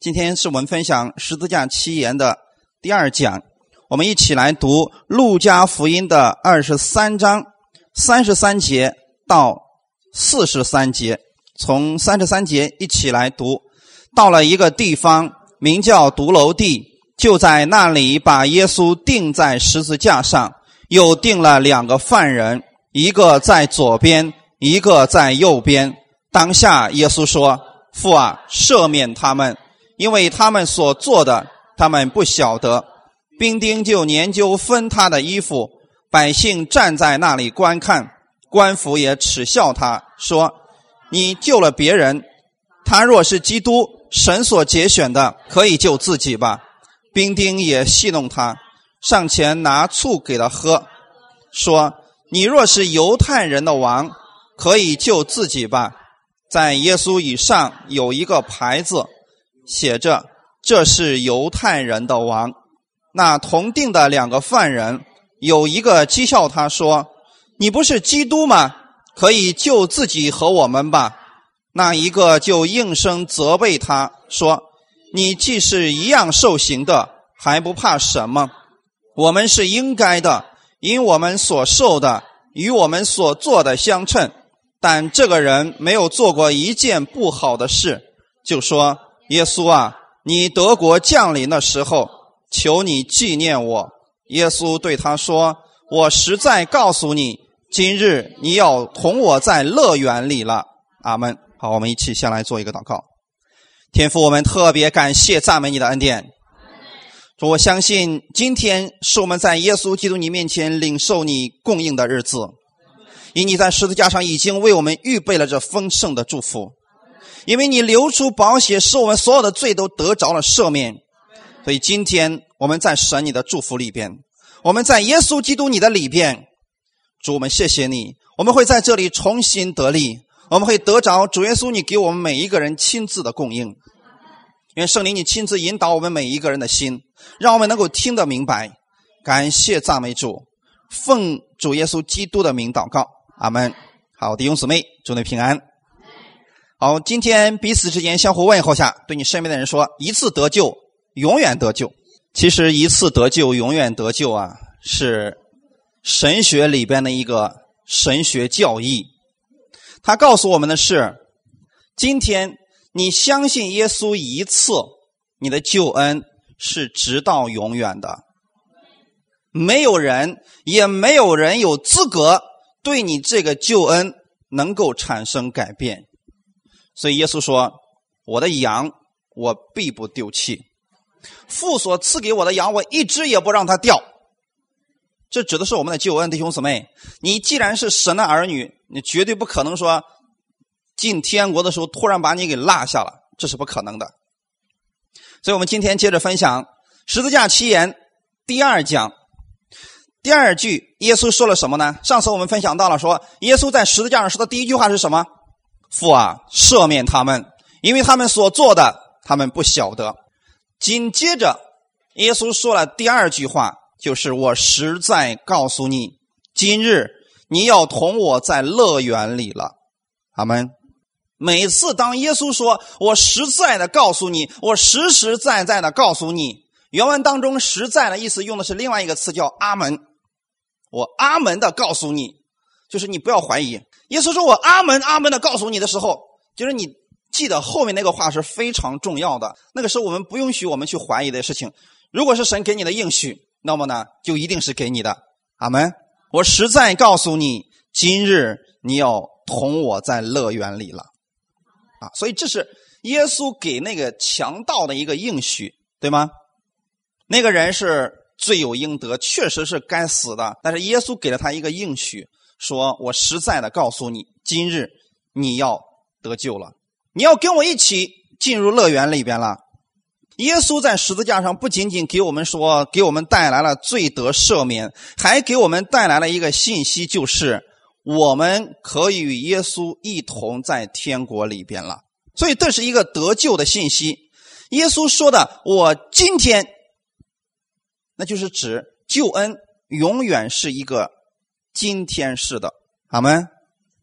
今天是我们分享十字架七言的第二讲，我们一起来读路加福音的二十三章三十三节到四十三节。从三十三节一起来读，到了一个地方，名叫独楼地，就在那里把耶稣钉在十字架上，又钉了两个犯人，一个在左边，一个在右边。当下耶稣说：“父啊，赦免他们。”因为他们所做的，他们不晓得。兵丁就研究分他的衣服，百姓站在那里观看，官府也耻笑他，说：“你救了别人，他若是基督，神所拣选的，可以救自己吧。”兵丁也戏弄他，上前拿醋给他喝，说：“你若是犹太人的王，可以救自己吧。”在耶稣以上有一个牌子。写着：“这是犹太人的王。”那同定的两个犯人，有一个讥笑他说：“你不是基督吗？可以救自己和我们吧。”那一个就应声责备他说：“你既是一样受刑的，还不怕什么？我们是应该的，因我们所受的与我们所做的相称。但这个人没有做过一件不好的事，就说。”耶稣啊，你德国降临的时候，求你纪念我。耶稣对他说：“我实在告诉你，今日你要同我在乐园里了。”阿门。好，我们一起先来做一个祷告。天父，我们特别感谢赞美你的恩典。我相信今天是我们在耶稣基督你面前领受你供应的日子，因你在十字架上已经为我们预备了这丰盛的祝福。因为你流出宝血，使我们所有的罪都得着了赦免，所以今天我们在神你的祝福里边，我们在耶稣基督你的里边，主我们谢谢你，我们会在这里重新得力，我们会得着主耶稣你给我们每一个人亲自的供应，愿圣灵你亲自引导我们每一个人的心，让我们能够听得明白。感谢赞美主，奉主耶稣基督的名祷告，阿门。好，弟兄姊妹，祝你平安。好，今天彼此之间相互问候下，对你身边的人说：一次得救，永远得救。其实一次得救，永远得救啊，是神学里边的一个神学教义。他告诉我们的是：今天你相信耶稣一次，你的救恩是直到永远的。没有人，也没有人有资格对你这个救恩能够产生改变。所以耶稣说：“我的羊，我必不丢弃。父所赐给我的羊，我一只也不让它掉。”这指的是我们的救恩，弟兄姊妹。你既然是神的儿女，你绝对不可能说进天国的时候突然把你给落下了，这是不可能的。所以我们今天接着分享十字架七言第二讲第二句，耶稣说了什么呢？上次我们分享到了，说耶稣在十字架上说的第一句话是什么？父啊，赦免他们，因为他们所做的，他们不晓得。紧接着，耶稣说了第二句话，就是“我实在告诉你，今日你要同我在乐园里了。”阿门。每次当耶稣说“我实在的告诉你，我实实在在的告诉你”，原文当中“实在”的意思用的是另外一个词，叫“阿门”。我阿门的告诉你，就是你不要怀疑。耶稣说：“我阿门阿门的告诉你的时候，就是你记得后面那个话是非常重要的。那个是我们不允许我们去怀疑的事情。如果是神给你的应许，那么呢，就一定是给你的。阿门。我实在告诉你，今日你要同我在乐园里了。啊，所以这是耶稣给那个强盗的一个应许，对吗？那个人是罪有应得，确实是该死的。但是耶稣给了他一个应许。”说：“我实在的告诉你，今日你要得救了，你要跟我一起进入乐园里边了。”耶稣在十字架上不仅仅给我们说，给我们带来了罪得赦免，还给我们带来了一个信息，就是我们可以与耶稣一同在天国里边了。所以这是一个得救的信息。耶稣说的：“我今天，那就是指救恩永远是一个。”今天是的，阿门。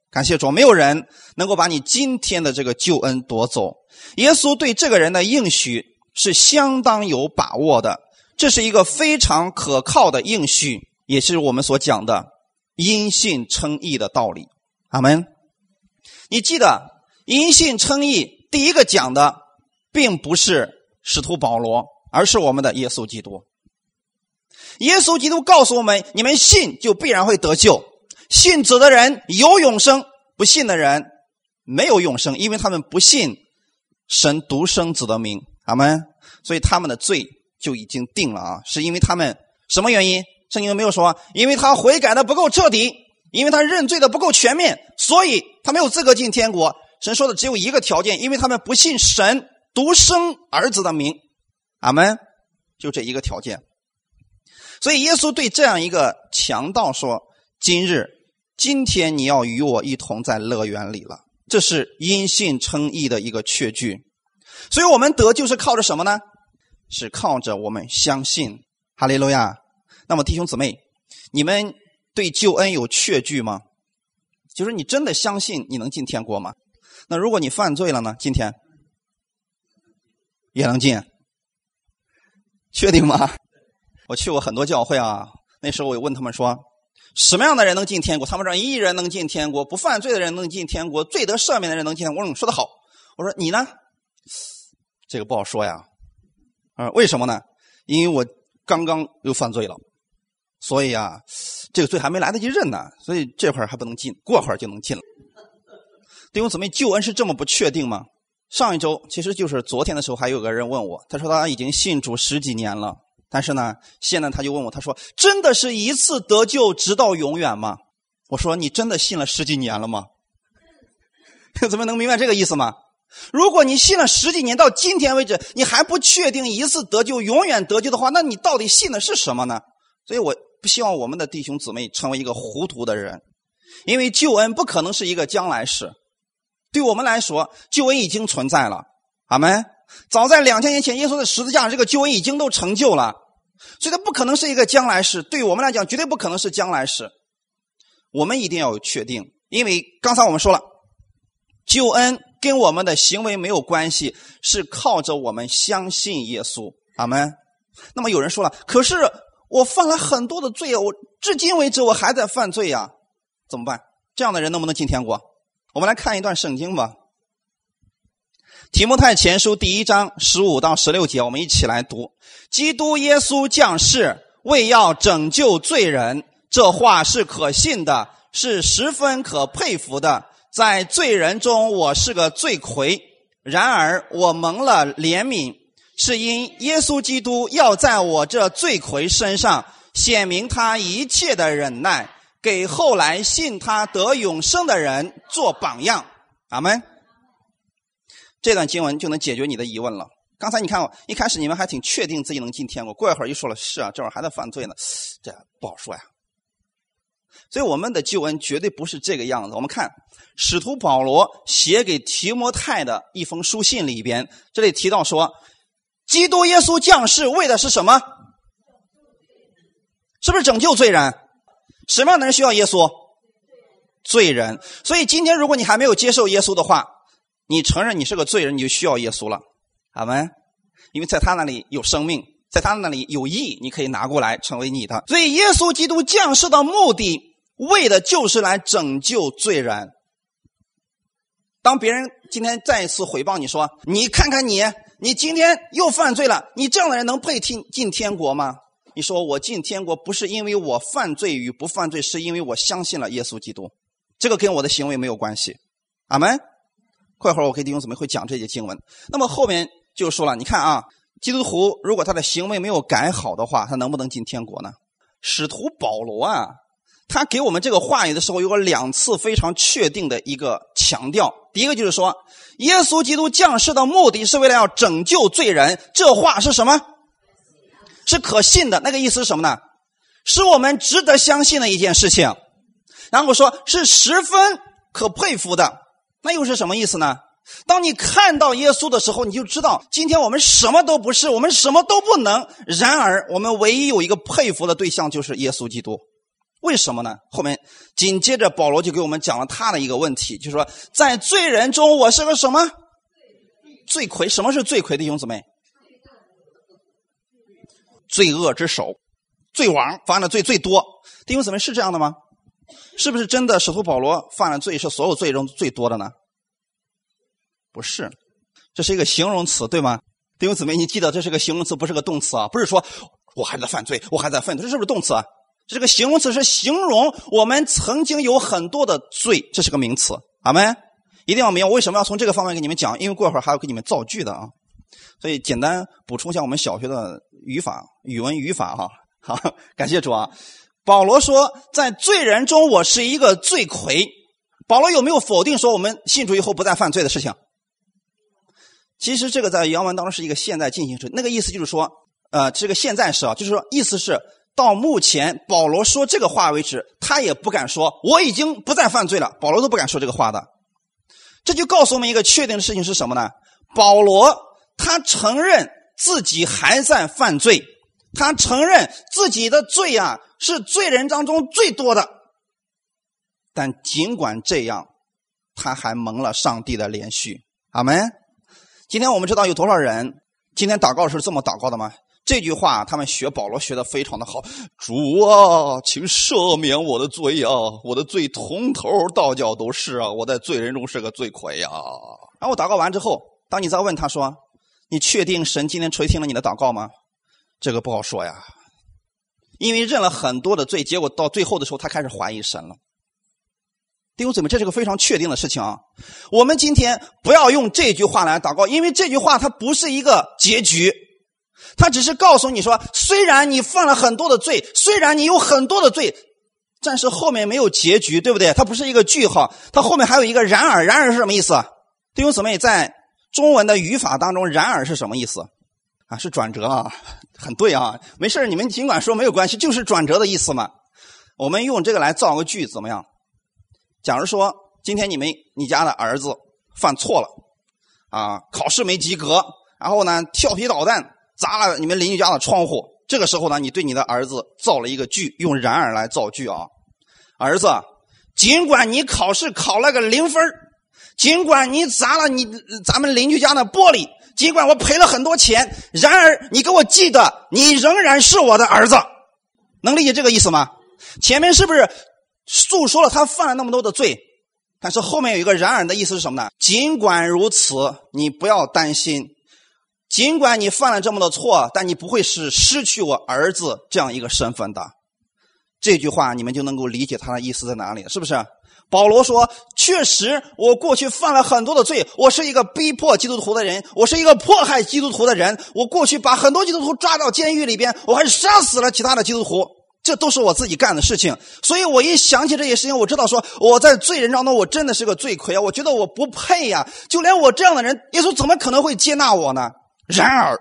感谢主，没有人能够把你今天的这个救恩夺走，耶稣对这个人的应许是相当有把握的，这是一个非常可靠的应许，也是我们所讲的因信称义的道理。阿门。你记得因信称义第一个讲的，并不是使徒保罗，而是我们的耶稣基督。耶稣基督告诉我们：你们信就必然会得救，信子的人有永生，不信的人没有永生，因为他们不信神独生子的名。阿门。所以他们的罪就已经定了啊！是因为他们什么原因？圣经没有说，因为他悔改的不够彻底，因为他认罪的不够全面，所以他没有资格进天国。神说的只有一个条件，因为他们不信神独生儿子的名。阿门。就这一个条件。所以耶稣对这样一个强盗说：“今日，今天你要与我一同在乐园里了。”这是因信称义的一个确据。所以我们得救是靠着什么呢？是靠着我们相信哈利路亚。那么弟兄姊妹，你们对救恩有确据吗？就是你真的相信你能进天国吗？那如果你犯罪了呢？今天也能进？确定吗？我去过很多教会啊，那时候我问他们说，什么样的人能进天国？他们说，一人能进天国，不犯罪的人能进天国，罪得赦免的人能进天国。我说，说的好。我说，你呢？这个不好说呀。啊，为什么呢？因为我刚刚又犯罪了，所以啊，这个罪还没来得及认呢，所以这会儿还不能进，过会儿就能进了。弟兄姊妹，救恩是这么不确定吗？上一周，其实就是昨天的时候，还有个人问我，他说他已经信主十几年了。但是呢，现在他就问我，他说：“真的是一次得救，直到永远吗？”我说：“你真的信了十几年了吗？” 怎么能明白这个意思吗？如果你信了十几年，到今天为止，你还不确定一次得救、永远得救的话，那你到底信的是什么呢？所以我不希望我们的弟兄姊妹成为一个糊涂的人，因为救恩不可能是一个将来式，对我们来说，救恩已经存在了。阿门。早在两千年前，耶稣的十字架，这个救恩已经都成就了，所以它不可能是一个将来式。对我们来讲，绝对不可能是将来式。我们一定要确定，因为刚才我们说了，救恩跟我们的行为没有关系，是靠着我们相信耶稣。阿门。那么有人说了，可是我犯了很多的罪，我至今为止我还在犯罪呀，怎么办？这样的人能不能进天国？我们来看一段圣经吧。提摩太前书第一章十五到十六节，我们一起来读：基督耶稣降世，为要拯救罪人。这话是可信的，是十分可佩服的。在罪人中，我是个罪魁；然而我蒙了怜悯，是因耶稣基督要在我这罪魁身上显明他一切的忍耐，给后来信他得永生的人做榜样。阿门。这段经文就能解决你的疑问了。刚才你看我，一开始你们还挺确定自己能进天国，过一会儿又说了是啊，这会儿还在犯罪呢，这不好说呀。所以我们的救恩绝对不是这个样子。我们看使徒保罗写给提摩太的一封书信里边，这里提到说，基督耶稣降世为的是什么？是不是拯救罪人？什么样的人需要耶稣？罪人。所以今天如果你还没有接受耶稣的话，你承认你是个罪人，你就需要耶稣了，阿门。因为在他那里有生命，在他那里有义，你可以拿过来成为你的。所以，耶稣基督降世的目的，为的就是来拯救罪人。当别人今天再一次回报你说：“你看看你，你今天又犯罪了，你这样的人能配进进天国吗？”你说：“我进天国不是因为我犯罪与不犯罪，是因为我相信了耶稣基督，这个跟我的行为没有关系。”阿门。过会儿我给弟兄姊妹会讲这些经文。那么后面就说了，你看啊，基督徒如果他的行为没有改好的话，他能不能进天国呢？使徒保罗啊，他给我们这个话语的时候，有个两次非常确定的一个强调。第一个就是说，耶稣基督降世的目的是为了要拯救罪人。这话是什么？是可信的。那个意思是什么呢？是我们值得相信的一件事情。然后说是十分可佩服的。那又是什么意思呢？当你看到耶稣的时候，你就知道今天我们什么都不是，我们什么都不能。然而，我们唯一有一个佩服的对象就是耶稣基督。为什么呢？后面紧接着保罗就给我们讲了他的一个问题，就是说，在罪人中，我是个什么罪魁。什么是罪魁的兄姊妹？罪恶之首，罪王犯的罪最多。弟兄姊妹是这样的吗？是不是真的使徒保罗犯的罪是所有罪中最多的呢？不是，这是一个形容词，对吗？弟兄姊妹，你记得这是个形容词，不是个动词啊！不是说我还在犯罪，我还在犯罪，这是不是动词啊？这是个形容词，是形容我们曾经有很多的罪，这是个名词。阿门！一定要明白，为什么要从这个方面给你们讲？因为过会儿还要给你们造句的啊。所以简单补充一下我们小学的语法、语文语法哈。好，感谢主啊。保罗说，在罪人中，我是一个罪魁。保罗有没有否定说我们信主以后不再犯罪的事情？其实这个在原文当中是一个现在进行时，那个意思就是说，呃，这个现在时啊，就是说意思是到目前保罗说这个话为止，他也不敢说我已经不再犯罪了。保罗都不敢说这个话的。这就告诉我们一个确定的事情是什么呢？保罗他承认自己还在犯罪，他承认自己的罪啊。是罪人当中最多的，但尽管这样，他还蒙了上帝的连续。阿门。今天我们知道有多少人今天祷告是这么祷告的吗？这句话他们学保罗学的非常的好。主啊，请赦免我的罪啊！我的罪从头到脚都是啊！我在罪人中是个罪魁呀。然后祷告完之后，当你再问他说：“你确定神今天垂听了你的祷告吗？”这个不好说呀。因为认了很多的罪，结果到最后的时候，他开始怀疑神了。弟兄姊妹，这是个非常确定的事情啊！我们今天不要用这句话来祷告，因为这句话它不是一个结局，它只是告诉你说，虽然你犯了很多的罪，虽然你有很多的罪，但是后面没有结局，对不对？它不是一个句号，它后面还有一个然而。然而是什么意思？弟兄姊妹，在中文的语法当中，然而是什么意思？啊，是转折啊，很对啊，没事你们尽管说没有关系，就是转折的意思嘛。我们用这个来造个句怎么样？假如说今天你们你家的儿子犯错了，啊，考试没及格，然后呢调皮捣蛋砸了你们邻居家的窗户，这个时候呢，你对你的儿子造了一个句，用然而来造句啊。儿子，尽管你考试考了个零分，尽管你砸了你咱们邻居家的玻璃。尽管我赔了很多钱，然而你给我记得，你仍然是我的儿子，能理解这个意思吗？前面是不是诉说了他犯了那么多的罪？但是后面有一个“然而”的意思是什么呢？尽管如此，你不要担心，尽管你犯了这么多错，但你不会是失去我儿子这样一个身份的。这句话你们就能够理解他的意思在哪里，是不是？保罗说：“确实，我过去犯了很多的罪。我是一个逼迫基督徒的人，我是一个迫害基督徒的人。我过去把很多基督徒抓到监狱里边，我还杀死了其他的基督徒，这都是我自己干的事情。所以我一想起这些事情，我知道说我在罪人当中，我真的是个罪魁啊！我觉得我不配呀，就连我这样的人，耶稣怎么可能会接纳我呢？然而，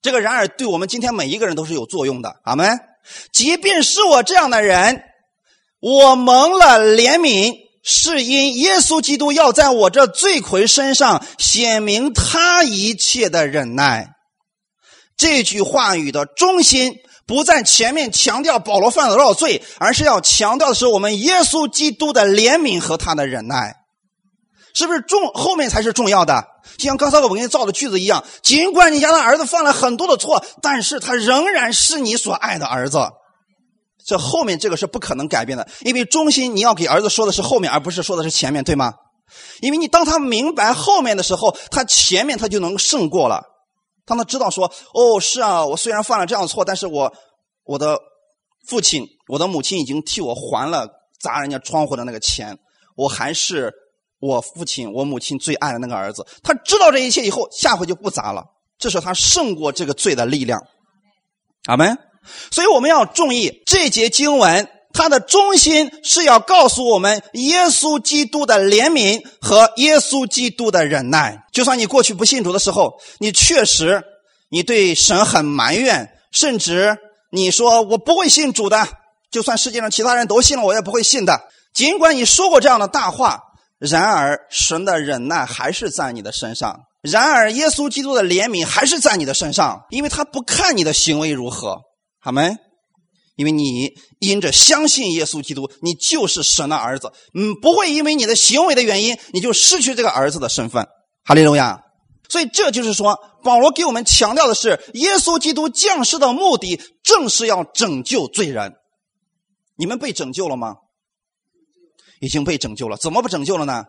这个然而对我们今天每一个人都是有作用的。阿门。即便是我这样的人。”我蒙了怜悯，是因耶稣基督要在我这罪魁身上显明他一切的忍耐。这句话语的中心不在前面强调保罗犯了多少罪，而是要强调的是我们耶稣基督的怜悯和他的忍耐，是不是重？后面才是重要的。就像刚才我给你造的句子一样，尽管你家的儿子犯了很多的错，但是他仍然是你所爱的儿子。这后面这个是不可能改变的，因为中心你要给儿子说的是后面，而不是说的是前面，对吗？因为你当他明白后面的时候，他前面他就能胜过了。当他知道说，哦，是啊，我虽然犯了这样的错，但是我我的父亲、我的母亲已经替我还了砸人家窗户的那个钱，我还是我父亲、我母亲最爱的那个儿子。他知道这一切以后，下回就不砸了。这是他胜过这个罪的力量。阿门。所以我们要注意这节经文，它的中心是要告诉我们耶稣基督的怜悯和耶稣基督的忍耐。就算你过去不信主的时候，你确实你对神很埋怨，甚至你说我不会信主的，就算世界上其他人都信了，我也不会信的。尽管你说过这样的大话，然而神的忍耐还是在你的身上，然而耶稣基督的怜悯还是在你的身上，因为他不看你的行为如何。好没？因为你因着相信耶稣基督，你就是神的儿子。嗯，不会因为你的行为的原因，你就失去这个儿子的身份。哈利路亚。所以这就是说，保罗给我们强调的是，耶稣基督降世的目的正是要拯救罪人。你们被拯救了吗？已经被拯救了。怎么不拯救了呢？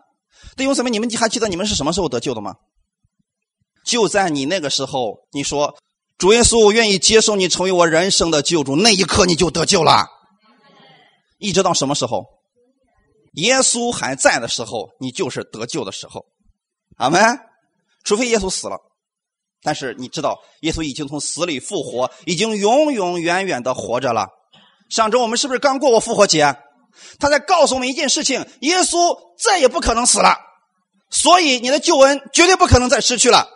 弟兄姊妹，你们还记得你们是什么时候得救的吗？就在你那个时候，你说主耶稣，我愿意接受你成为我人生的救主，那一刻你就得救了。一直到什么时候？耶稣还在的时候，你就是得救的时候。阿门。除非耶稣死了，但是你知道，耶稣已经从死里复活，已经永永远远的活着了。上周我们是不是刚过过复活节？他在告诉我们一件事情：耶稣再也不可能死了，所以你的救恩绝对不可能再失去了，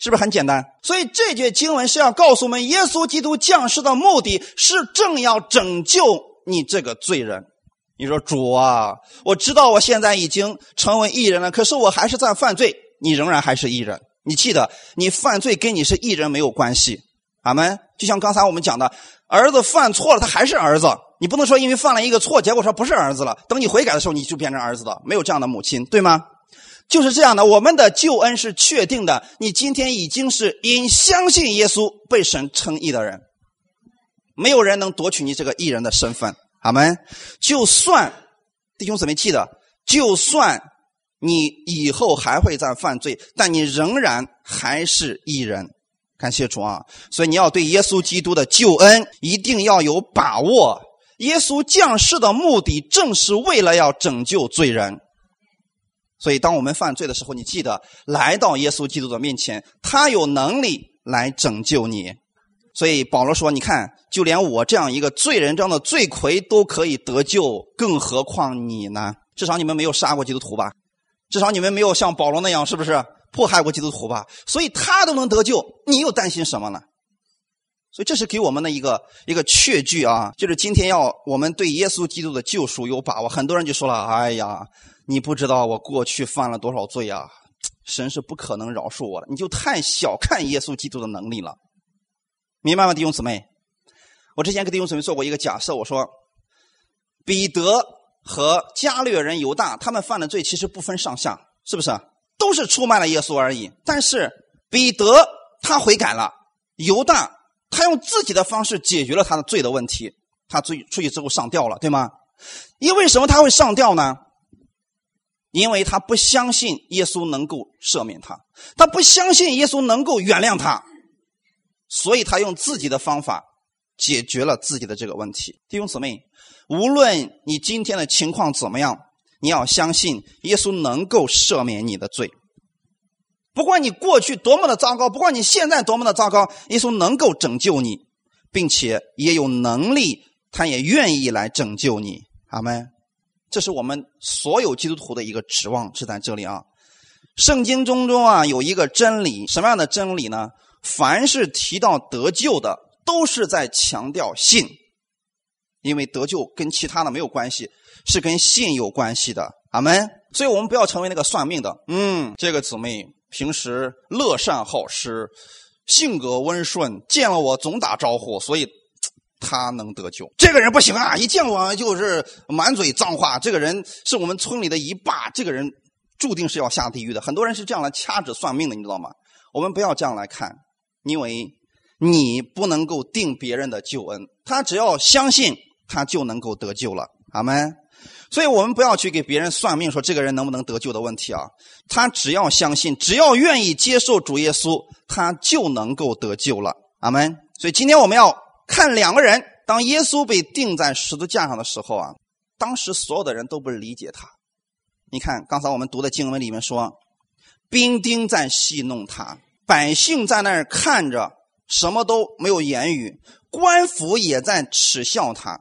是不是很简单？所以这节经文是要告诉我们，耶稣基督降世的目的是正要拯救你这个罪人。你说主啊，我知道我现在已经成为艺人了，可是我还是在犯罪，你仍然还是艺人。你记得，你犯罪跟你是艺人没有关系。阿门。就像刚才我们讲的，儿子犯错了，他还是儿子。你不能说因为犯了一个错，结果说不是儿子了。等你悔改的时候，你就变成儿子的，没有这样的母亲，对吗？就是这样的。我们的救恩是确定的。你今天已经是因相信耶稣被神称义的人，没有人能夺取你这个义人的身份。阿门。就算弟兄姊妹记得，就算你以后还会再犯罪，但你仍然还是义人。感谢主啊！所以你要对耶稣基督的救恩一定要有把握。耶稣降世的目的正是为了要拯救罪人。所以当我们犯罪的时候，你记得来到耶稣基督的面前，他有能力来拯救你。所以保罗说：“你看，就连我这样一个罪人、这样的罪魁都可以得救，更何况你呢？至少你们没有杀过基督徒吧？至少你们没有像保罗那样，是不是？”迫害过基督徒吧，所以他都能得救，你又担心什么呢？所以这是给我们的一个一个确据啊，就是今天要我们对耶稣基督的救赎有把握。很多人就说了：“哎呀，你不知道我过去犯了多少罪啊，神是不可能饶恕我的。”你就太小看耶稣基督的能力了，明白吗，弟兄姊妹？我之前给弟兄姊妹做过一个假设，我说彼得和加略人犹大他们犯的罪其实不分上下，是不是？都是出卖了耶稣而已，但是彼得他悔改了，犹大他用自己的方式解决了他的罪的问题，他出出去之后上吊了，对吗？因为什么他会上吊呢？因为他不相信耶稣能够赦免他，他不相信耶稣能够原谅他，所以他用自己的方法解决了自己的这个问题。弟兄姊妹，无论你今天的情况怎么样。你要相信耶稣能够赦免你的罪，不管你过去多么的糟糕，不管你现在多么的糟糕，耶稣能够拯救你，并且也有能力，他也愿意来拯救你。阿门。这是我们所有基督徒的一个指望，是在这里啊。圣经中中啊有一个真理，什么样的真理呢？凡是提到得救的，都是在强调信，因为得救跟其他的没有关系。是跟信有关系的，阿门。所以我们不要成为那个算命的。嗯，这个姊妹平时乐善好施，性格温顺，见了我总打招呼，所以他能得救。这个人不行啊，一见我就是满嘴脏话。这个人是我们村里的一霸，这个人注定是要下地狱的。很多人是这样来掐指算命的，你知道吗？我们不要这样来看，因为你不能够定别人的救恩，他只要相信，他就能够得救了。阿门。所以我们不要去给别人算命，说这个人能不能得救的问题啊。他只要相信，只要愿意接受主耶稣，他就能够得救了。阿门。所以今天我们要看两个人，当耶稣被钉在十字架上的时候啊，当时所有的人都不理解他。你看刚才我们读的经文里面说，兵丁在戏弄他，百姓在那儿看着，什么都没有言语，官府也在耻笑他，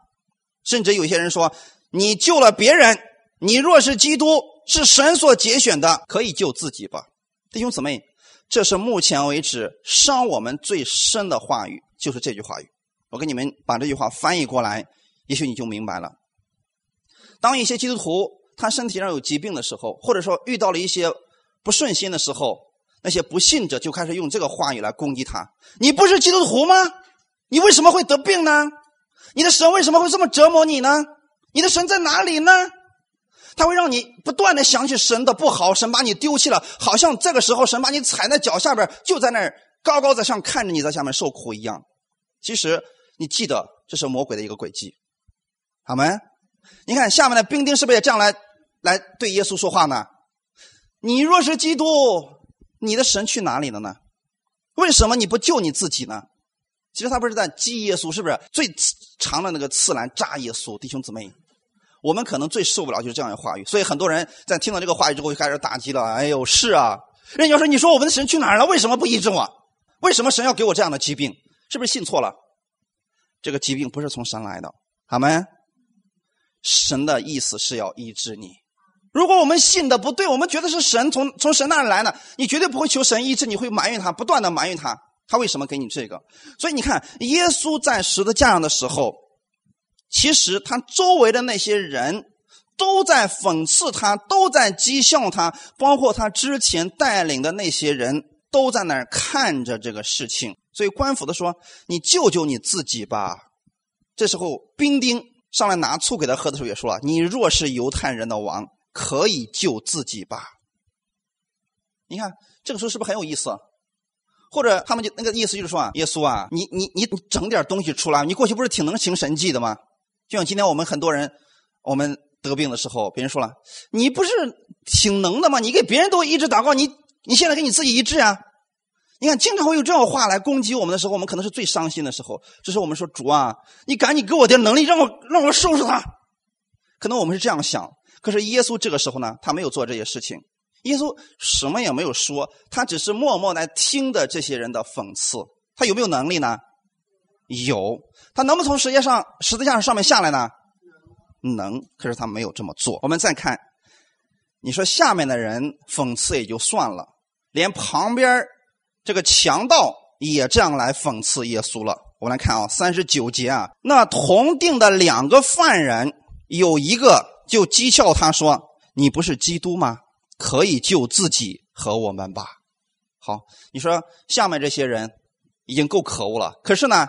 甚至有些人说。你救了别人，你若是基督，是神所拣选的，可以救自己吧，弟兄姊妹，这是目前为止伤我们最深的话语，就是这句话语。我给你们把这句话翻译过来，也许你就明白了。当一些基督徒他身体上有疾病的时候，或者说遇到了一些不顺心的时候，那些不信者就开始用这个话语来攻击他：你不是基督徒吗？你为什么会得病呢？你的神为什么会这么折磨你呢？你的神在哪里呢？它会让你不断的想起神的不好，神把你丢弃了，好像这个时候神把你踩在脚下边，就在那儿高高在上看着你在下面受苦一样。其实你记得，这是魔鬼的一个诡计。好吗？你看下面的兵丁是不是也这样来来对耶稣说话呢？你若是基督，你的神去哪里了呢？为什么你不救你自己呢？其实他不是在激耶稣，是不是最长的那个刺来扎耶稣？弟兄姊妹，我们可能最受不了就是这样的话语，所以很多人在听到这个话语之后就开始打击了。哎呦，是啊，人家说你说我们的神去哪儿了？为什么不医治我？为什么神要给我这样的疾病？是不是信错了？这个疾病不是从神来的，好吗？神的意思是要医治你。如果我们信的不对，我们觉得是神从从神那里来的，你绝对不会求神医治，你会埋怨他，不断的埋怨他，他为什么给你这个？所以你看，耶稣在十字架上的时候，其实他周围的那些人都在讽刺他，都在讥笑他，包括他之前带领的那些人都在那儿看着这个事情。所以官府的说：“你救救你自己吧。”这时候兵丁上来拿醋给他喝的时候也说了：“你若是犹太人的王。”可以救自己吧？你看这个时候是不是很有意思？或者他们就那个意思就是说啊，耶稣啊，你你你整点东西出来，你过去不是挺能行神迹的吗？就像今天我们很多人，我们得病的时候，别人说了，你不是挺能的吗？你给别人都一直祷告，你你现在跟你自己一致啊？你看，经常会有这样话来攻击我们的时候，我们可能是最伤心的时候。这是我们说主啊，你赶紧给我点能力，让我让我收拾他。可能我们是这样想。可是耶稣这个时候呢，他没有做这些事情。耶稣什么也没有说，他只是默默来听的这些人的讽刺。他有没有能力呢？有。他能不能从世界上十字架上面下来呢？能。可是他没有这么做。我们再看，你说下面的人讽刺也就算了，连旁边这个强盗也这样来讽刺耶稣了。我们来看啊，三十九节啊，那同定的两个犯人有一个。就讥笑他说：“你不是基督吗？可以救自己和我们吧。”好，你说下面这些人已经够可恶了。可是呢，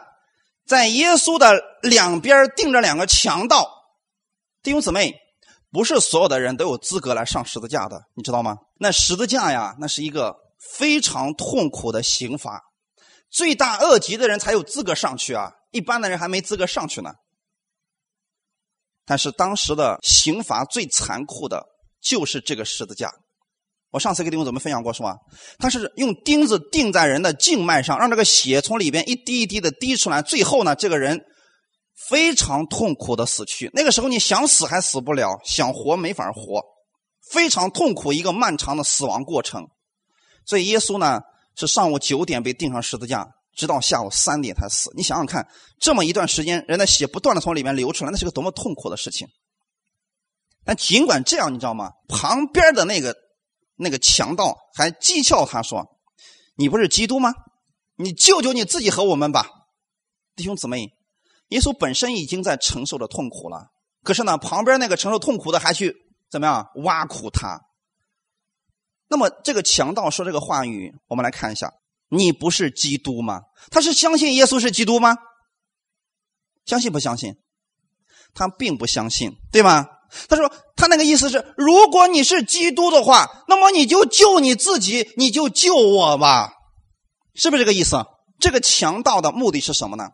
在耶稣的两边定着两个强盗，弟兄姊妹，不是所有的人都有资格来上十字架的，你知道吗？那十字架呀，那是一个非常痛苦的刑罚，罪大恶极的人才有资格上去啊，一般的人还没资格上去呢。但是当时的刑罚最残酷的就是这个十字架。我上次给弟兄姊妹分享过，是吧？他是用钉子钉在人的静脉上，让这个血从里边一滴一滴的滴出来，最后呢，这个人非常痛苦的死去。那个时候你想死还死不了，想活没法活，非常痛苦一个漫长的死亡过程。所以耶稣呢是上午九点被钉上十字架。直到下午三点才死，你想想看，这么一段时间，人的血不断的从里面流出来，那是个多么痛苦的事情。但尽管这样，你知道吗？旁边的那个那个强盗还讥笑他说：“你不是基督吗？你救救你自己和我们吧，弟兄姊妹。”耶稣本身已经在承受着痛苦了，可是呢，旁边那个承受痛苦的还去怎么样挖苦他。那么这个强盗说这个话语，我们来看一下。你不是基督吗？他是相信耶稣是基督吗？相信不相信？他并不相信，对吗？他说他那个意思是，如果你是基督的话，那么你就救你自己，你就救我吧，是不是这个意思？这个强盗的目的是什么呢？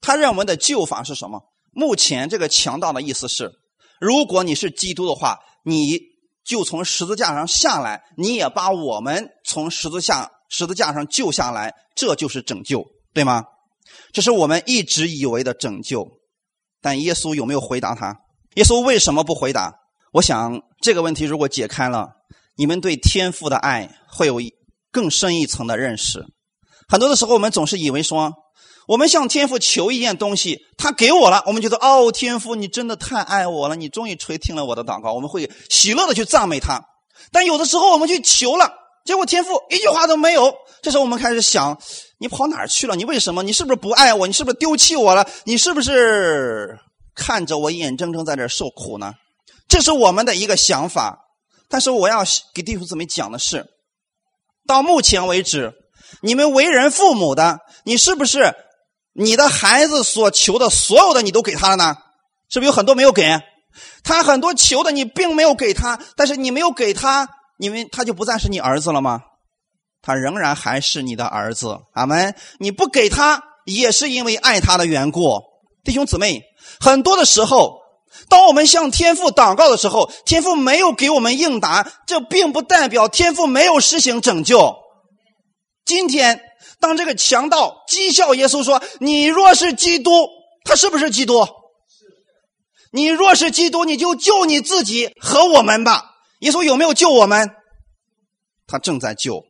他认为的救法是什么？目前这个强盗的意思是，如果你是基督的话，你就从十字架上下来，你也把我们从十字架。十字架上救下来，这就是拯救，对吗？这是我们一直以为的拯救，但耶稣有没有回答他？耶稣为什么不回答？我想这个问题如果解开了，你们对天父的爱会有更深一层的认识。很多的时候，我们总是以为说，我们向天父求一件东西，他给我了，我们觉得哦，天父你真的太爱我了，你终于垂听了我的祷告，我们会喜乐的去赞美他。但有的时候，我们去求了。结果天父一句话都没有，这时候我们开始想：你跑哪儿去了？你为什么？你是不是不爱我？你是不是丢弃我了？你是不是看着我眼睁睁在这受苦呢？这是我们的一个想法。但是我要给弟兄姊妹讲的是：到目前为止，你们为人父母的，你是不是你的孩子所求的所有的你都给他了呢？是不是有很多没有给？他很多求的你并没有给他，但是你没有给他，因为他就不再是你儿子了吗？他仍然还是你的儿子。阿门。你不给他，也是因为爱他的缘故。弟兄姊妹，很多的时候，当我们向天父祷告的时候，天父没有给我们应答，这并不代表天父没有施行拯救。今天，当这个强盗讥笑耶稣说：“你若是基督，他是不是基督？你若是基督，你就救你自己和我们吧。”耶稣有没有救我们？他正在救。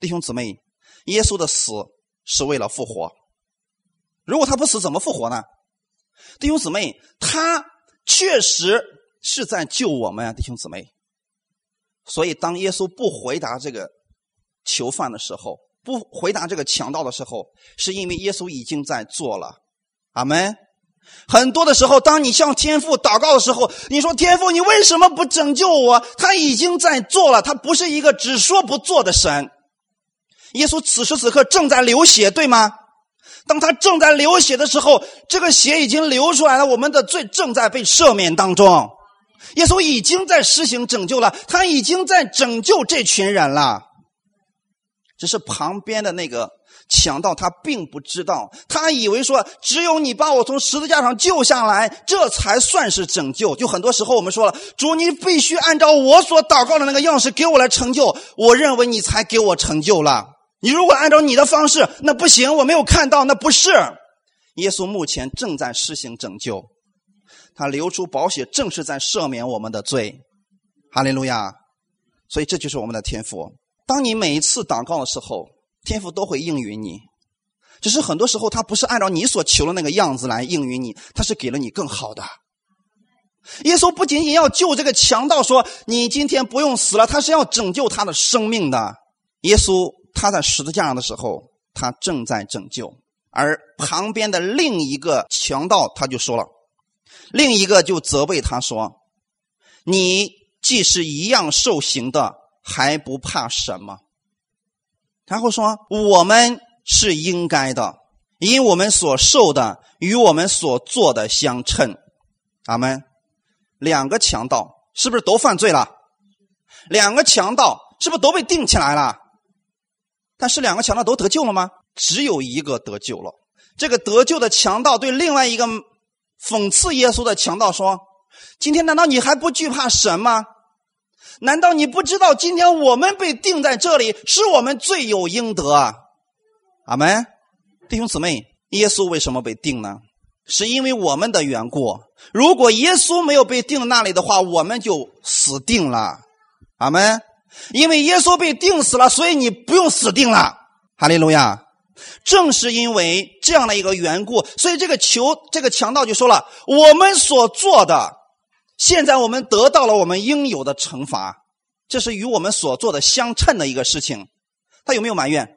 弟兄姊妹，耶稣的死是为了复活。如果他不死，怎么复活呢？弟兄姊妹，他确实是在救我们啊！弟兄姊妹，所以当耶稣不回答这个囚犯的时候，不回答这个强盗的时候，是因为耶稣已经在做了。阿门。很多的时候，当你向天父祷告的时候，你说：“天父，你为什么不拯救我？”他已经在做了，他不是一个只说不做的神。耶稣此时此刻正在流血，对吗？当他正在流血的时候，这个血已经流出来了，我们的罪正在被赦免当中。耶稣已经在施行拯救了，他已经在拯救这群人了。只是旁边的那个强盗，他并不知道，他以为说只有你把我从十字架上救下来，这才算是拯救。就很多时候我们说了，主，你必须按照我所祷告的那个样式给我来成就，我认为你才给我成就了。你如果按照你的方式，那不行，我没有看到，那不是。耶稣目前正在施行拯救，他流出宝血，正是在赦免我们的罪。哈利路亚！所以这就是我们的天赋。当你每一次祷告的时候，天父都会应允你。只是很多时候，他不是按照你所求的那个样子来应允你，他是给了你更好的。耶稣不仅仅要救这个强盗，说你今天不用死了，他是要拯救他的生命的。耶稣。他在十字架上的时候，他正在拯救，而旁边的另一个强盗他就说了，另一个就责备他说：“你既是一样受刑的，还不怕什么？”然后说：“我们是应该的，因我们所受的与我们所做的相称。”阿门。两个强盗是不是都犯罪了？两个强盗是不是都被定起来了？但是两个强盗都得救了吗？只有一个得救了。这个得救的强盗对另外一个讽刺耶稣的强盗说：“今天难道你还不惧怕神吗？难道你不知道今天我们被定在这里是我们罪有应得？”啊？阿门，弟兄姊妹，耶稣为什么被定呢？是因为我们的缘故。如果耶稣没有被定那里的话，我们就死定了。阿门。因为耶稣被钉死了，所以你不用死定了。哈利路亚！正是因为这样的一个缘故，所以这个求这个强盗就说了：“我们所做的，现在我们得到了我们应有的惩罚，这是与我们所做的相称的一个事情。”他有没有埋怨？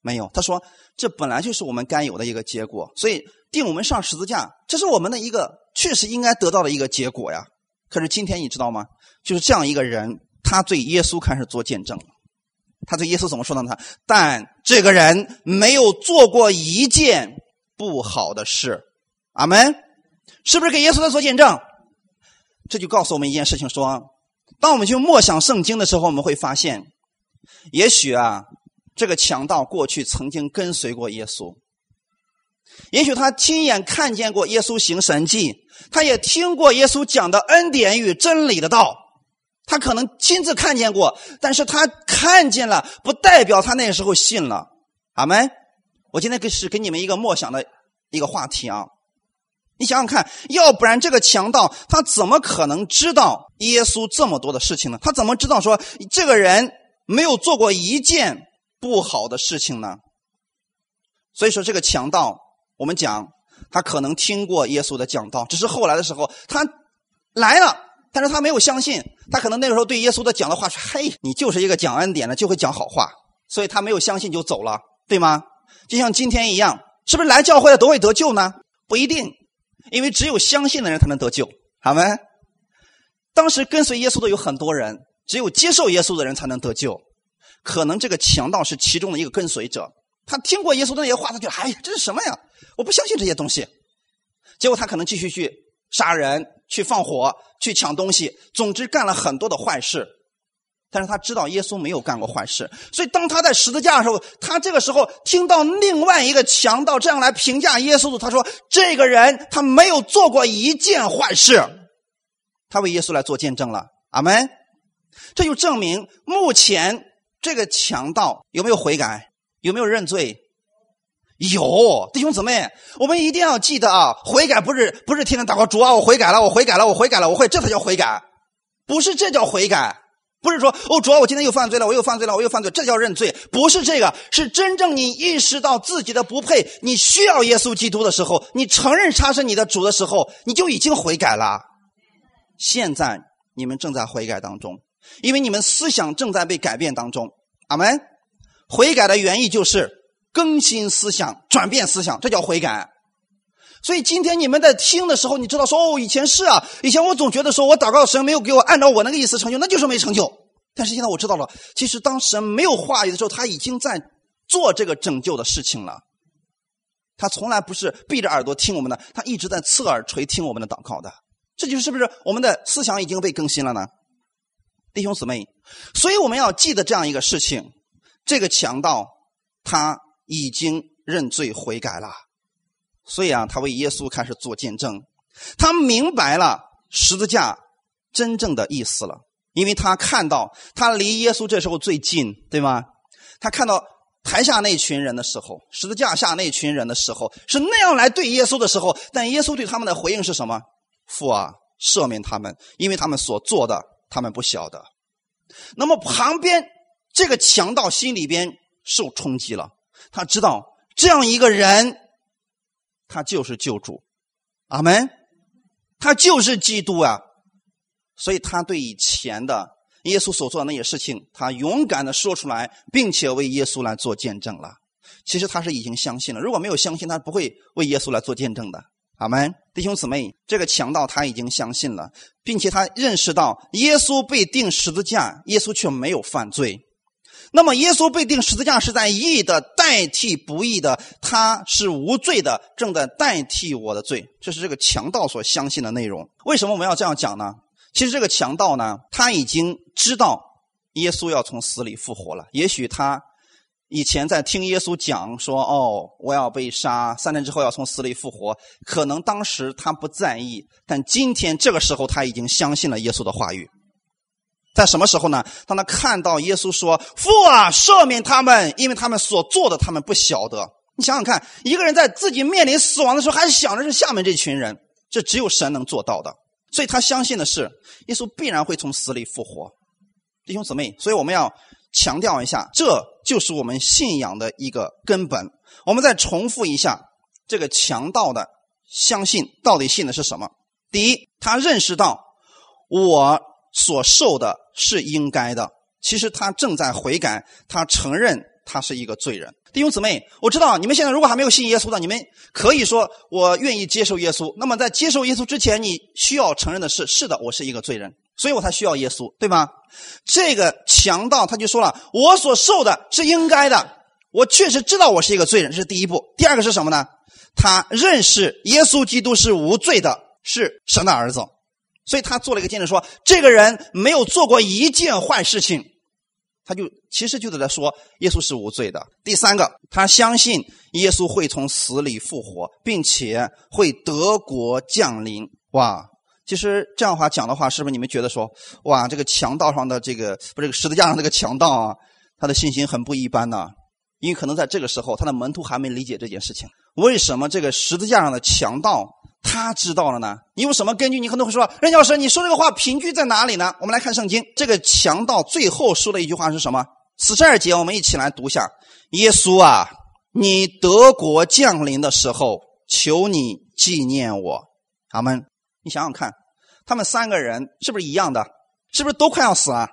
没有。他说：“这本来就是我们该有的一个结果，所以定我们上十字架，这是我们的一个确实应该得到的一个结果呀。”可是今天你知道吗？就是这样一个人。他对耶稣开始做见证，他对耶稣怎么说呢？他但这个人没有做过一件不好的事，阿门，是不是给耶稣在做见证？这就告诉我们一件事情：说，当我们去默想圣经的时候，我们会发现，也许啊，这个强盗过去曾经跟随过耶稣，也许他亲眼看见过耶稣行神迹，他也听过耶稣讲的恩典与真理的道。他可能亲自看见过，但是他看见了，不代表他那时候信了。阿门。我今天给是给你们一个默想的一个话题啊。你想想看，要不然这个强盗他怎么可能知道耶稣这么多的事情呢？他怎么知道说这个人没有做过一件不好的事情呢？所以说，这个强盗，我们讲他可能听过耶稣的讲道，只是后来的时候他来了。但是他没有相信，他可能那个时候对耶稣的讲的话是：“嘿，你就是一个讲恩典的，就会讲好话。”所以他没有相信就走了，对吗？就像今天一样，是不是来教会的都会得救呢？不一定，因为只有相信的人才能得救，好吗？当时跟随耶稣的有很多人，只有接受耶稣的人才能得救。可能这个强盗是其中的一个跟随者，他听过耶稣的那些话，他就哎呀，这是什么呀？我不相信这些东西。结果他可能继续去杀人、去放火、去抢东西，总之干了很多的坏事。但是他知道耶稣没有干过坏事，所以当他在十字架的时候，他这个时候听到另外一个强盗这样来评价耶稣的，他说：“这个人他没有做过一件坏事。”他为耶稣来做见证了，阿门。这就证明目前这个强盗有没有悔改，有没有认罪？有，弟兄姊妹，我们一定要记得啊，悔改不是不是天天祷告主啊，我悔改了，我悔改了，我悔改了，我会，这才叫悔改，不是这叫悔改。不是说哦，主要我今天又犯罪了，我又犯罪了，我又犯罪，这叫认罪。不是这个，是真正你意识到自己的不配，你需要耶稣基督的时候，你承认他是你的主的时候，你就已经悔改了。现在你们正在悔改当中，因为你们思想正在被改变当中。阿门。悔改的原意就是更新思想、转变思想，这叫悔改。所以今天你们在听的时候，你知道说哦，以前是啊，以前我总觉得说我祷告神没有给我按照我那个意思成就，那就是没成就。但是现在我知道了，其实当神没有话语的时候，他已经在做这个拯救的事情了。他从来不是闭着耳朵听我们的，他一直在侧耳垂听我们的祷告的。这就是不是我们的思想已经被更新了呢？弟兄姊妹，所以我们要记得这样一个事情：这个强盗他已经认罪悔改了。所以啊，他为耶稣开始做见证，他明白了十字架真正的意思了，因为他看到他离耶稣这时候最近，对吗？他看到台下那群人的时候，十字架下那群人的时候，是那样来对耶稣的时候，但耶稣对他们的回应是什么？父啊，赦免他们，因为他们所做的，他们不晓得。那么旁边这个强盗心里边受冲击了，他知道这样一个人。他就是救主，阿门。他就是基督啊，所以他对以前的耶稣所做的那些事情，他勇敢的说出来，并且为耶稣来做见证了。其实他是已经相信了，如果没有相信，他不会为耶稣来做见证的。阿门，弟兄姊妹，这个强盗他已经相信了，并且他认识到耶稣被钉十字架，耶稣却没有犯罪。那么，耶稣被钉十字架是在义的代替不义的，他是无罪的，正在代替我的罪。这是这个强盗所相信的内容。为什么我们要这样讲呢？其实这个强盗呢，他已经知道耶稣要从死里复活了。也许他以前在听耶稣讲说：“哦，我要被杀，三天之后要从死里复活。”可能当时他不在意，但今天这个时候他已经相信了耶稣的话语。在什么时候呢？当他看到耶稣说：“父啊，赦免他们，因为他们所做的，他们不晓得。”你想想看，一个人在自己面临死亡的时候，还想着是下面这群人，这只有神能做到的。所以他相信的是，耶稣必然会从死里复活。弟兄姊妹，所以我们要强调一下，这就是我们信仰的一个根本。我们再重复一下，这个强盗的相信到底信的是什么？第一，他认识到我。所受的是应该的，其实他正在悔改，他承认他是一个罪人。弟兄姊妹，我知道你们现在如果还没有信耶稣的，你们可以说我愿意接受耶稣。那么在接受耶稣之前，你需要承认的是：是的，我是一个罪人，所以我才需要耶稣，对吗？这个强盗他就说了：我所受的是应该的，我确实知道我是一个罪人，这是第一步。第二个是什么呢？他认识耶稣基督是无罪的，是神的儿子。所以他做了一个见证，说这个人没有做过一件坏事情，他就其实就是在说耶稣是无罪的。第三个，他相信耶稣会从死里复活，并且会德国降临。哇，其实这样话讲的话，是不是你们觉得说，哇，这个强盗上的这个不，这个十字架上这个强盗啊，他的信心很不一般呢？因为可能在这个时候，他的门徒还没理解这件事情。为什么这个十字架上的强盗？他知道了呢？你有什么根据？你可能会说，任教师，你说这个话凭据在哪里呢？我们来看圣经，这个强盗最后说的一句话是什么？四十二节，我们一起来读一下：耶稣啊，你德国降临的时候，求你纪念我。阿门。你想想看，他们三个人是不是一样的？是不是都快要死了？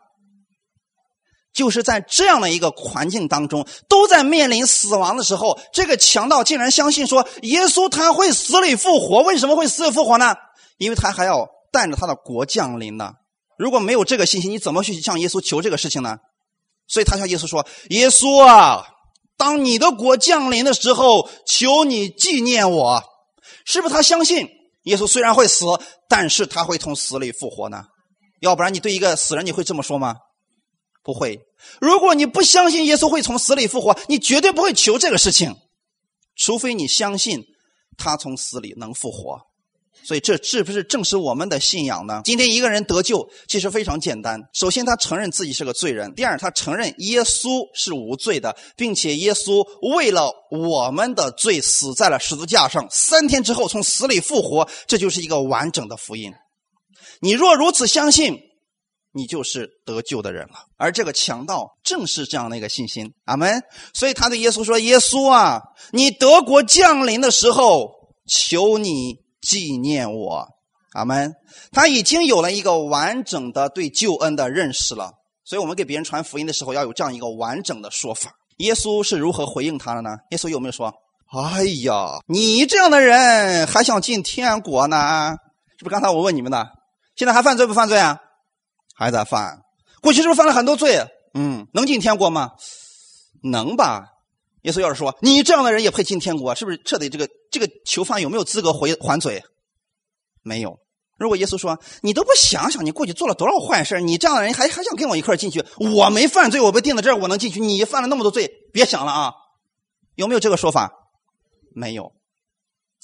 就是在这样的一个环境当中，都在面临死亡的时候，这个强盗竟然相信说耶稣他会死里复活。为什么会死里复活呢？因为他还要带着他的国降临呢。如果没有这个信心，你怎么去向耶稣求这个事情呢？所以他向耶稣说：“耶稣啊，当你的国降临的时候，求你纪念我。”是不是他相信耶稣虽然会死，但是他会从死里复活呢？要不然你对一个死人你会这么说吗？不会。如果你不相信耶稣会从死里复活，你绝对不会求这个事情，除非你相信他从死里能复活。所以这是不是正是我们的信仰呢？今天一个人得救其实非常简单。首先，他承认自己是个罪人；第二，他承认耶稣是无罪的，并且耶稣为了我们的罪死在了十字架上，三天之后从死里复活。这就是一个完整的福音。你若如此相信，你就是得救的人了。而这个强盗正是这样的一个信心。阿门。所以他对耶稣说：“耶稣啊，你德国降临的时候，求你。”纪念我，阿门。他已经有了一个完整的对救恩的认识了，所以我们给别人传福音的时候要有这样一个完整的说法。耶稣是如何回应他的呢？耶稣有没有说：“哎呀，你这样的人还想进天国呢？”是不是刚才我问你们的？现在还犯罪不犯罪啊？还在犯。过去是不是犯了很多罪？嗯，能进天国吗？能吧。耶稣要是说你这样的人也配进天国，是不是彻底这个这个囚犯有没有资格回还嘴？没有。如果耶稣说你都不想想你过去做了多少坏事，你这样的人还还想跟我一块进去？我没犯罪，我被钉在这儿，我能进去。你犯了那么多罪，别想了啊！有没有这个说法？没有。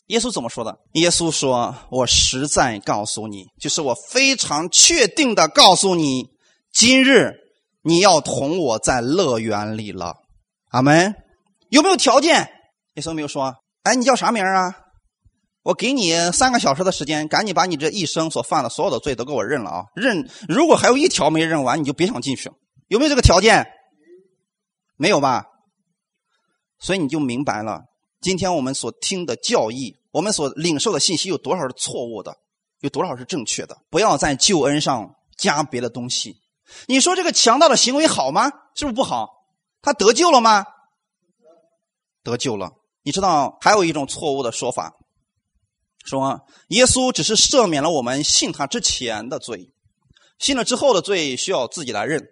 耶稣怎么说的？耶稣说：“我实在告诉你，就是我非常确定的告诉你，今日你要同我在乐园里了。”阿门。有没有条件？耶稣没有说。哎，你叫啥名啊？我给你三个小时的时间，赶紧把你这一生所犯的所有的罪都给我认了啊！认，如果还有一条没认完，你就别想进去。有没有这个条件？没有吧？所以你就明白了，今天我们所听的教义，我们所领受的信息有多少是错误的，有多少是正确的？不要在救恩上加别的东西。你说这个强盗的行为好吗？是不是不好？他得救了吗？得救了，你知道还有一种错误的说法，说耶稣只是赦免了我们信他之前的罪，信了之后的罪需要自己来认。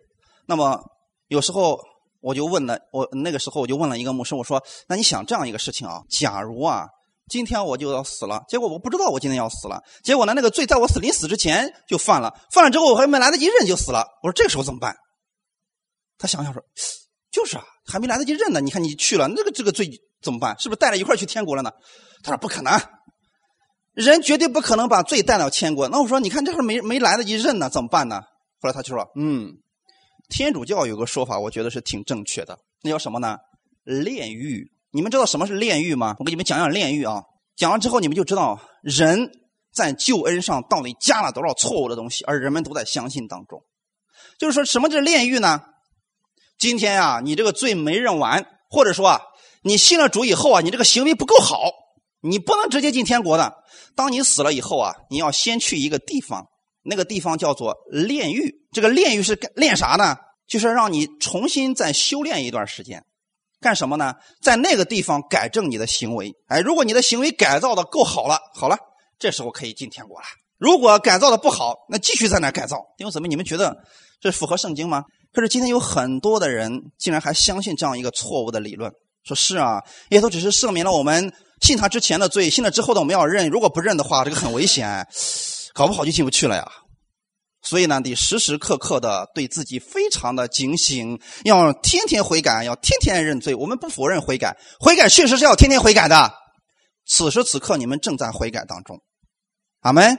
那么有时候我就问了，我那个时候我就问了一个牧师，我说：“那你想这样一个事情啊？假如啊，今天我就要死了，结果我不知道我今天要死了，结果呢那个罪在我死临死之前就犯了，犯了之后我还没来得及认就死了，我说这个时候怎么办？”他想想说。就是啊，还没来得及认呢。你看你去了，那个这个罪怎么办？是不是带着一块去天国了呢？他说不可能，人绝对不可能把罪带到天国。那我说，你看这会儿没没来得及认呢，怎么办呢？后来他就说，嗯，天主教有个说法，我觉得是挺正确的。那叫什么呢？炼狱。你们知道什么是炼狱吗？我给你们讲讲炼狱啊。讲完之后，你们就知道人在救恩上到底加了多少错误的东西，而人们都在相信当中。就是说什么是炼狱呢？今天啊，你这个罪没认完，或者说啊，你信了主以后啊，你这个行为不够好，你不能直接进天国的。当你死了以后啊，你要先去一个地方，那个地方叫做炼狱。这个炼狱是炼啥呢？就是让你重新再修炼一段时间，干什么呢？在那个地方改正你的行为。哎，如果你的行为改造的够好了，好了，这时候可以进天国了。如果改造的不好，那继续在那改造。弟兄姊妹，你们觉得这符合圣经吗？可是今天有很多的人竟然还相信这样一个错误的理论，说是啊，耶稣只是赦免了我们信他之前的罪，信了之后的我们要认，如果不认的话，这个很危险，搞不好就进不去了呀。所以呢，得时时刻刻的对自己非常的警醒，要天天悔改，要天天认罪。我们不否认悔改，悔改确实是要天天悔改的。此时此刻，你们正在悔改当中，阿门。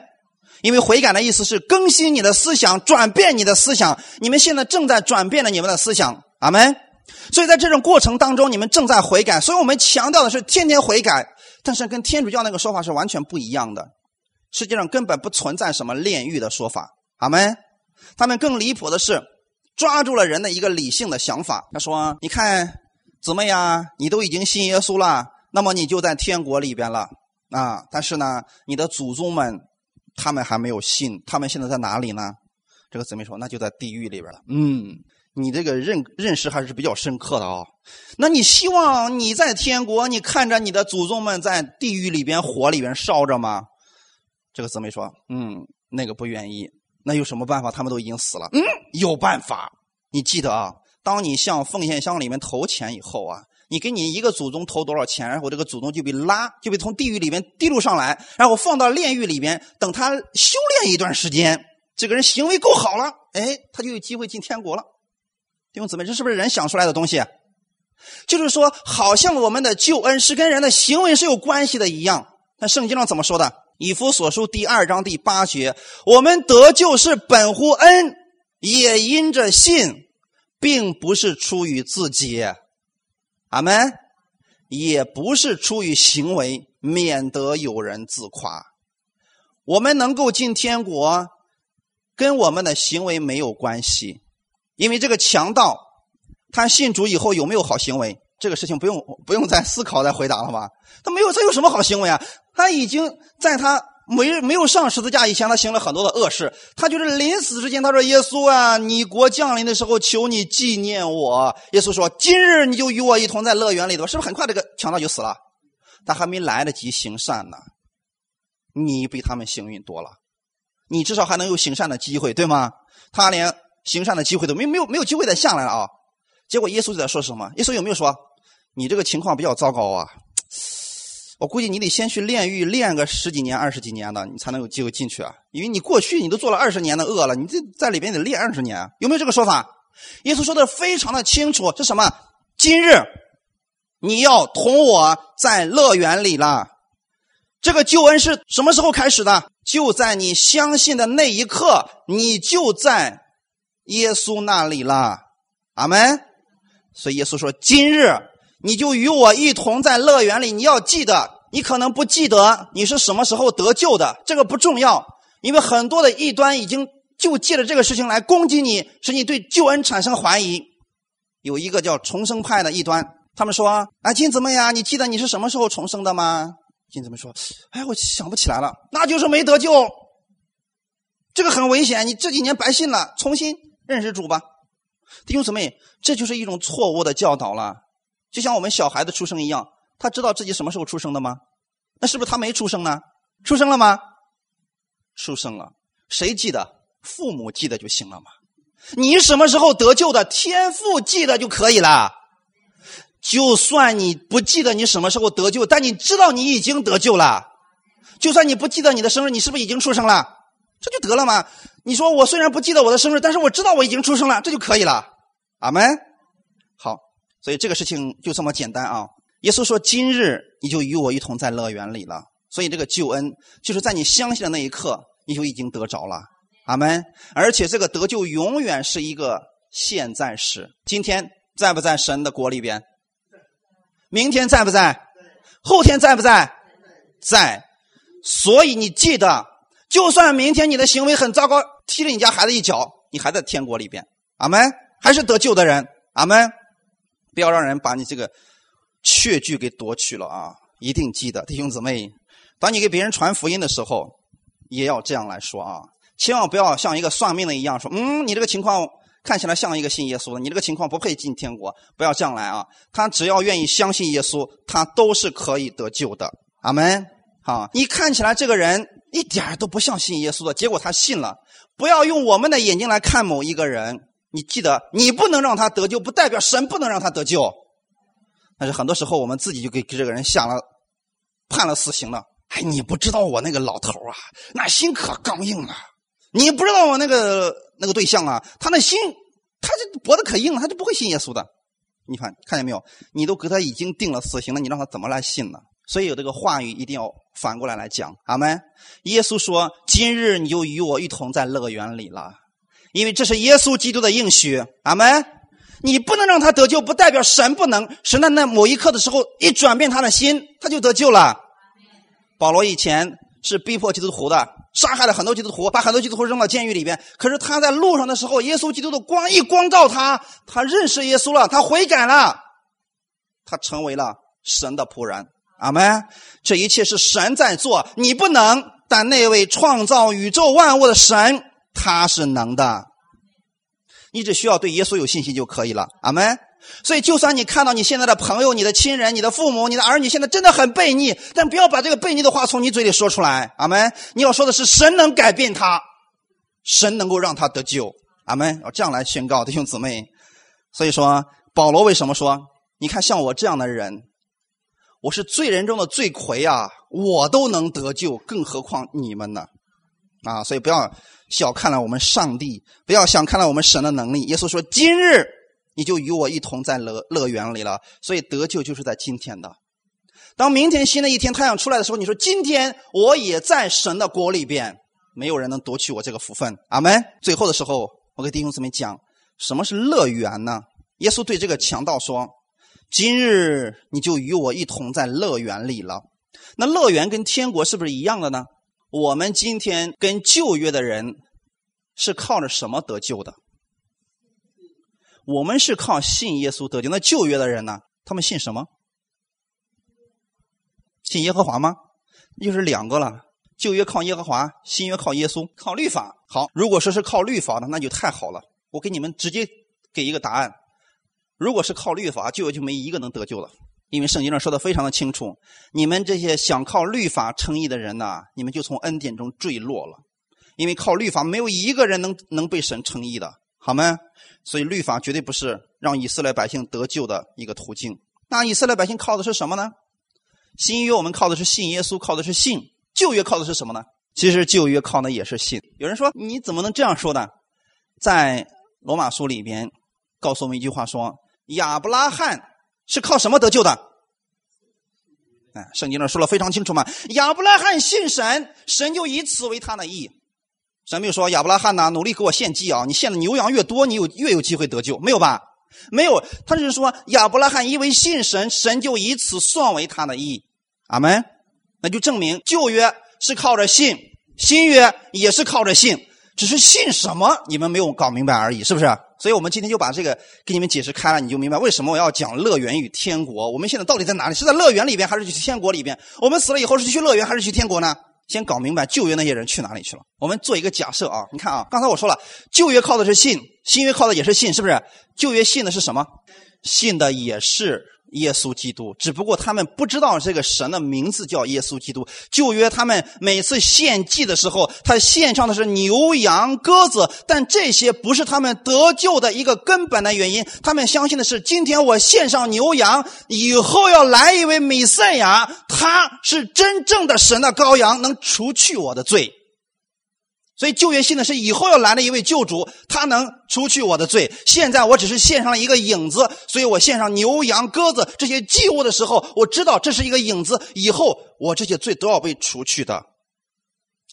因为悔改的意思是更新你的思想，转变你的思想。你们现在正在转变了你们的思想，阿门。所以在这种过程当中，你们正在悔改。所以我们强调的是天天悔改，但是跟天主教那个说法是完全不一样的。实际上根本不存在什么炼狱的说法，阿门。他们更离谱的是抓住了人的一个理性的想法。他说：“你看怎么样？你都已经信耶稣了，那么你就在天国里边了啊。但是呢，你的祖宗们。”他们还没有信，他们现在在哪里呢？这个姊妹说，那就在地狱里边了。嗯，你这个认认识还是比较深刻的啊。那你希望你在天国，你看着你的祖宗们在地狱里边火里边烧着吗？这个姊妹说，嗯，那个不愿意。那有什么办法？他们都已经死了。嗯，有办法。你记得啊，当你向奉献箱里面投钱以后啊，你给你一个祖宗投多少钱，然后这个祖宗就被拉，就被从地狱里面滴溜上来，然后放到炼狱里边，等他修炼一段时间，这个人行为够好了，哎，他就有机会进天国了。弟兄姊妹，这是不是人想出来的东西？就是说，好像我们的救恩是跟人的行为是有关系的一样。那圣经上怎么说的？以弗所书第二章第八节：我们得救是本乎恩，也因着信，并不是出于自己。阿门，也不是出于行为，免得有人自夸。我们能够进天国，跟我们的行为没有关系，因为这个强盗，他信主以后有没有好行为，这个事情不用不用再思考再回答了吧？他没有，他有什么好行为啊？他已经在他。没没有上十字架以前，他行了很多的恶事。他就是临死之前，他说：“耶稣啊，你国降临的时候，求你纪念我。”耶稣说：“今日你就与我一同在乐园里头。”是不是很快这个强盗就死了？他还没来得及行善呢，你比他们幸运多了，你至少还能有行善的机会，对吗？他连行善的机会都没没有没有机会再下来了啊！结果耶稣就在说什么？耶稣有没有说：“你这个情况比较糟糕啊？”我估计你得先去炼狱，练个十几年、二十几年的，你才能有机会进去啊！因为你过去你都做了二十年的恶了，你这在里边得练二十年，有没有这个说法？耶稣说的非常的清楚，是什么？今日你要同我在乐园里了。这个救恩是什么时候开始的？就在你相信的那一刻，你就在耶稣那里了。阿门。所以耶稣说：“今日。”你就与我一同在乐园里。你要记得，你可能不记得你是什么时候得救的，这个不重要，因为很多的异端已经就借着这个事情来攻击你，使你对救恩产生怀疑。有一个叫重生派的异端，他们说：“啊，金子妹呀，你记得你是什么时候重生的吗？”金子妹说：“哎，我想不起来了。”那就是没得救，这个很危险。你这几年白信了，重新认识主吧，弟兄姊妹，这就是一种错误的教导了。就像我们小孩子出生一样，他知道自己什么时候出生的吗？那是不是他没出生呢？出生了吗？出生了，谁记得？父母记得就行了嘛。你什么时候得救的？天父记得就可以了。就算你不记得你什么时候得救，但你知道你已经得救了。就算你不记得你的生日，你是不是已经出生了？这就得了吗？你说我虽然不记得我的生日，但是我知道我已经出生了，这就可以了。阿门。好所以这个事情就这么简单啊！耶稣说：“今日你就与我一同在乐园里了。”所以这个救恩就是在你相信的那一刻，你就已经得着了。阿门！而且这个得救永远是一个现在时。今天在不在神的国里边？明天在不在？后天在不在？在。所以你记得，就算明天你的行为很糟糕，踢了你家孩子一脚，你还在天国里边。阿门！还是得救的人。阿门！不要让人把你这个确据给夺去了啊！一定记得，弟兄姊妹，当你给别人传福音的时候，也要这样来说啊！千万不要像一个算命的一样说：“嗯，你这个情况看起来像一个信耶稣的，你这个情况不配进天国。”不要这样来啊！他只要愿意相信耶稣，他都是可以得救的。阿门！好，你看起来这个人一点都不像信耶稣的，结果他信了。不要用我们的眼睛来看某一个人。你记得，你不能让他得救，不代表神不能让他得救。但是很多时候，我们自己就给给这个人下了判了死刑了。哎，你不知道我那个老头啊，那心可刚硬了。你不知道我那个那个对象啊，他那心，他这脖子可硬了，他就不会信耶稣的。你看看见没有？你都给他已经定了死刑了，你让他怎么来信呢？所以有这个话语一定要反过来来讲。阿门。耶稣说：“今日你就与我一同在乐园里了。”因为这是耶稣基督的应许，阿门。你不能让他得救，不代表神不能。神在那某一刻的时候一转变他的心，他就得救了。保罗以前是逼迫基督徒的，杀害了很多基督徒，把很多基督徒扔到监狱里边。可是他在路上的时候，耶稣基督的光一光照他，他认识耶稣了，他悔改了，他成为了神的仆人，阿门。这一切是神在做，你不能，但那位创造宇宙万物的神。他是能的，你只需要对耶稣有信心就可以了。阿门。所以，就算你看到你现在的朋友、你的亲人、你的父母、你的儿女现在真的很悖逆，但不要把这个悖逆的话从你嘴里说出来。阿门。你要说的是神能改变他，神能够让他得救。阿门。要这样来宣告弟兄姊妹。所以说，保罗为什么说你看像我这样的人，我是罪人中的罪魁啊，我都能得救，更何况你们呢？啊，所以不要小看了我们上帝，不要小看了我们神的能力。耶稣说：“今日你就与我一同在乐乐园里了。”所以得救就是在今天的。当明天新的一天太阳出来的时候，你说：“今天我也在神的国里边。”没有人能夺取我这个福分。阿门。最后的时候，我给弟兄姊妹讲，什么是乐园呢？耶稣对这个强盗说：“今日你就与我一同在乐园里了。”那乐园跟天国是不是一样的呢？我们今天跟旧约的人是靠着什么得救的？我们是靠信耶稣得救。那旧约的人呢？他们信什么？信耶和华吗？又是两个了。旧约靠耶和华，新约靠耶稣，靠律法。好，如果说是靠律法的，那就太好了。我给你们直接给一个答案：如果是靠律法，旧约就没一个能得救的，因为圣经上说的非常的清楚。你们这些想靠律法称义的人呐，你们就从恩典中坠落了，因为靠律法没有一个人能能被神称义的，好吗？所以律法绝对不是让以色列百姓得救的一个途径。那以色列百姓靠的是什么呢？新约我们靠的是信耶稣，靠的是信。旧约靠的是什么呢？其实旧约靠的也是信。有人说你怎么能这样说呢？在罗马书里边告诉我们一句话说：亚伯拉罕是靠什么得救的？哎，圣经上说了非常清楚嘛。亚伯拉罕信神，神就以此为他的义。神没有说亚伯拉罕呐，努力给我献祭啊！你献的牛羊越多，你有越有机会得救，没有吧？没有，他是说亚伯拉罕因为信神，神就以此算为他的义。阿门。那就证明旧约是靠着信，新约也是靠着信，只是信什么你们没有搞明白而已，是不是？所以我们今天就把这个给你们解释开了，你就明白为什么我要讲乐园与天国。我们现在到底在哪里？是在乐园里边，还是去天国里边？我们死了以后是去乐园还是去天国呢？先搞明白旧约那些人去哪里去了。我们做一个假设啊，你看啊，刚才我说了，旧约靠的是信，新约靠的也是信，是不是？旧约信的是什么？信的也是。耶稣基督，只不过他们不知道这个神的名字叫耶稣基督。旧约他们每次献祭的时候，他献上的是牛羊鸽子，但这些不是他们得救的一个根本的原因。他们相信的是，今天我献上牛羊，以后要来一位弥赛亚，他是真正的神的羔羊，能除去我的罪。所以旧约信的是以后要来的一位救主，他能除去我的罪。现在我只是献上了一个影子，所以我献上牛羊鸽子这些祭物的时候，我知道这是一个影子，以后我这些罪都要被除去的。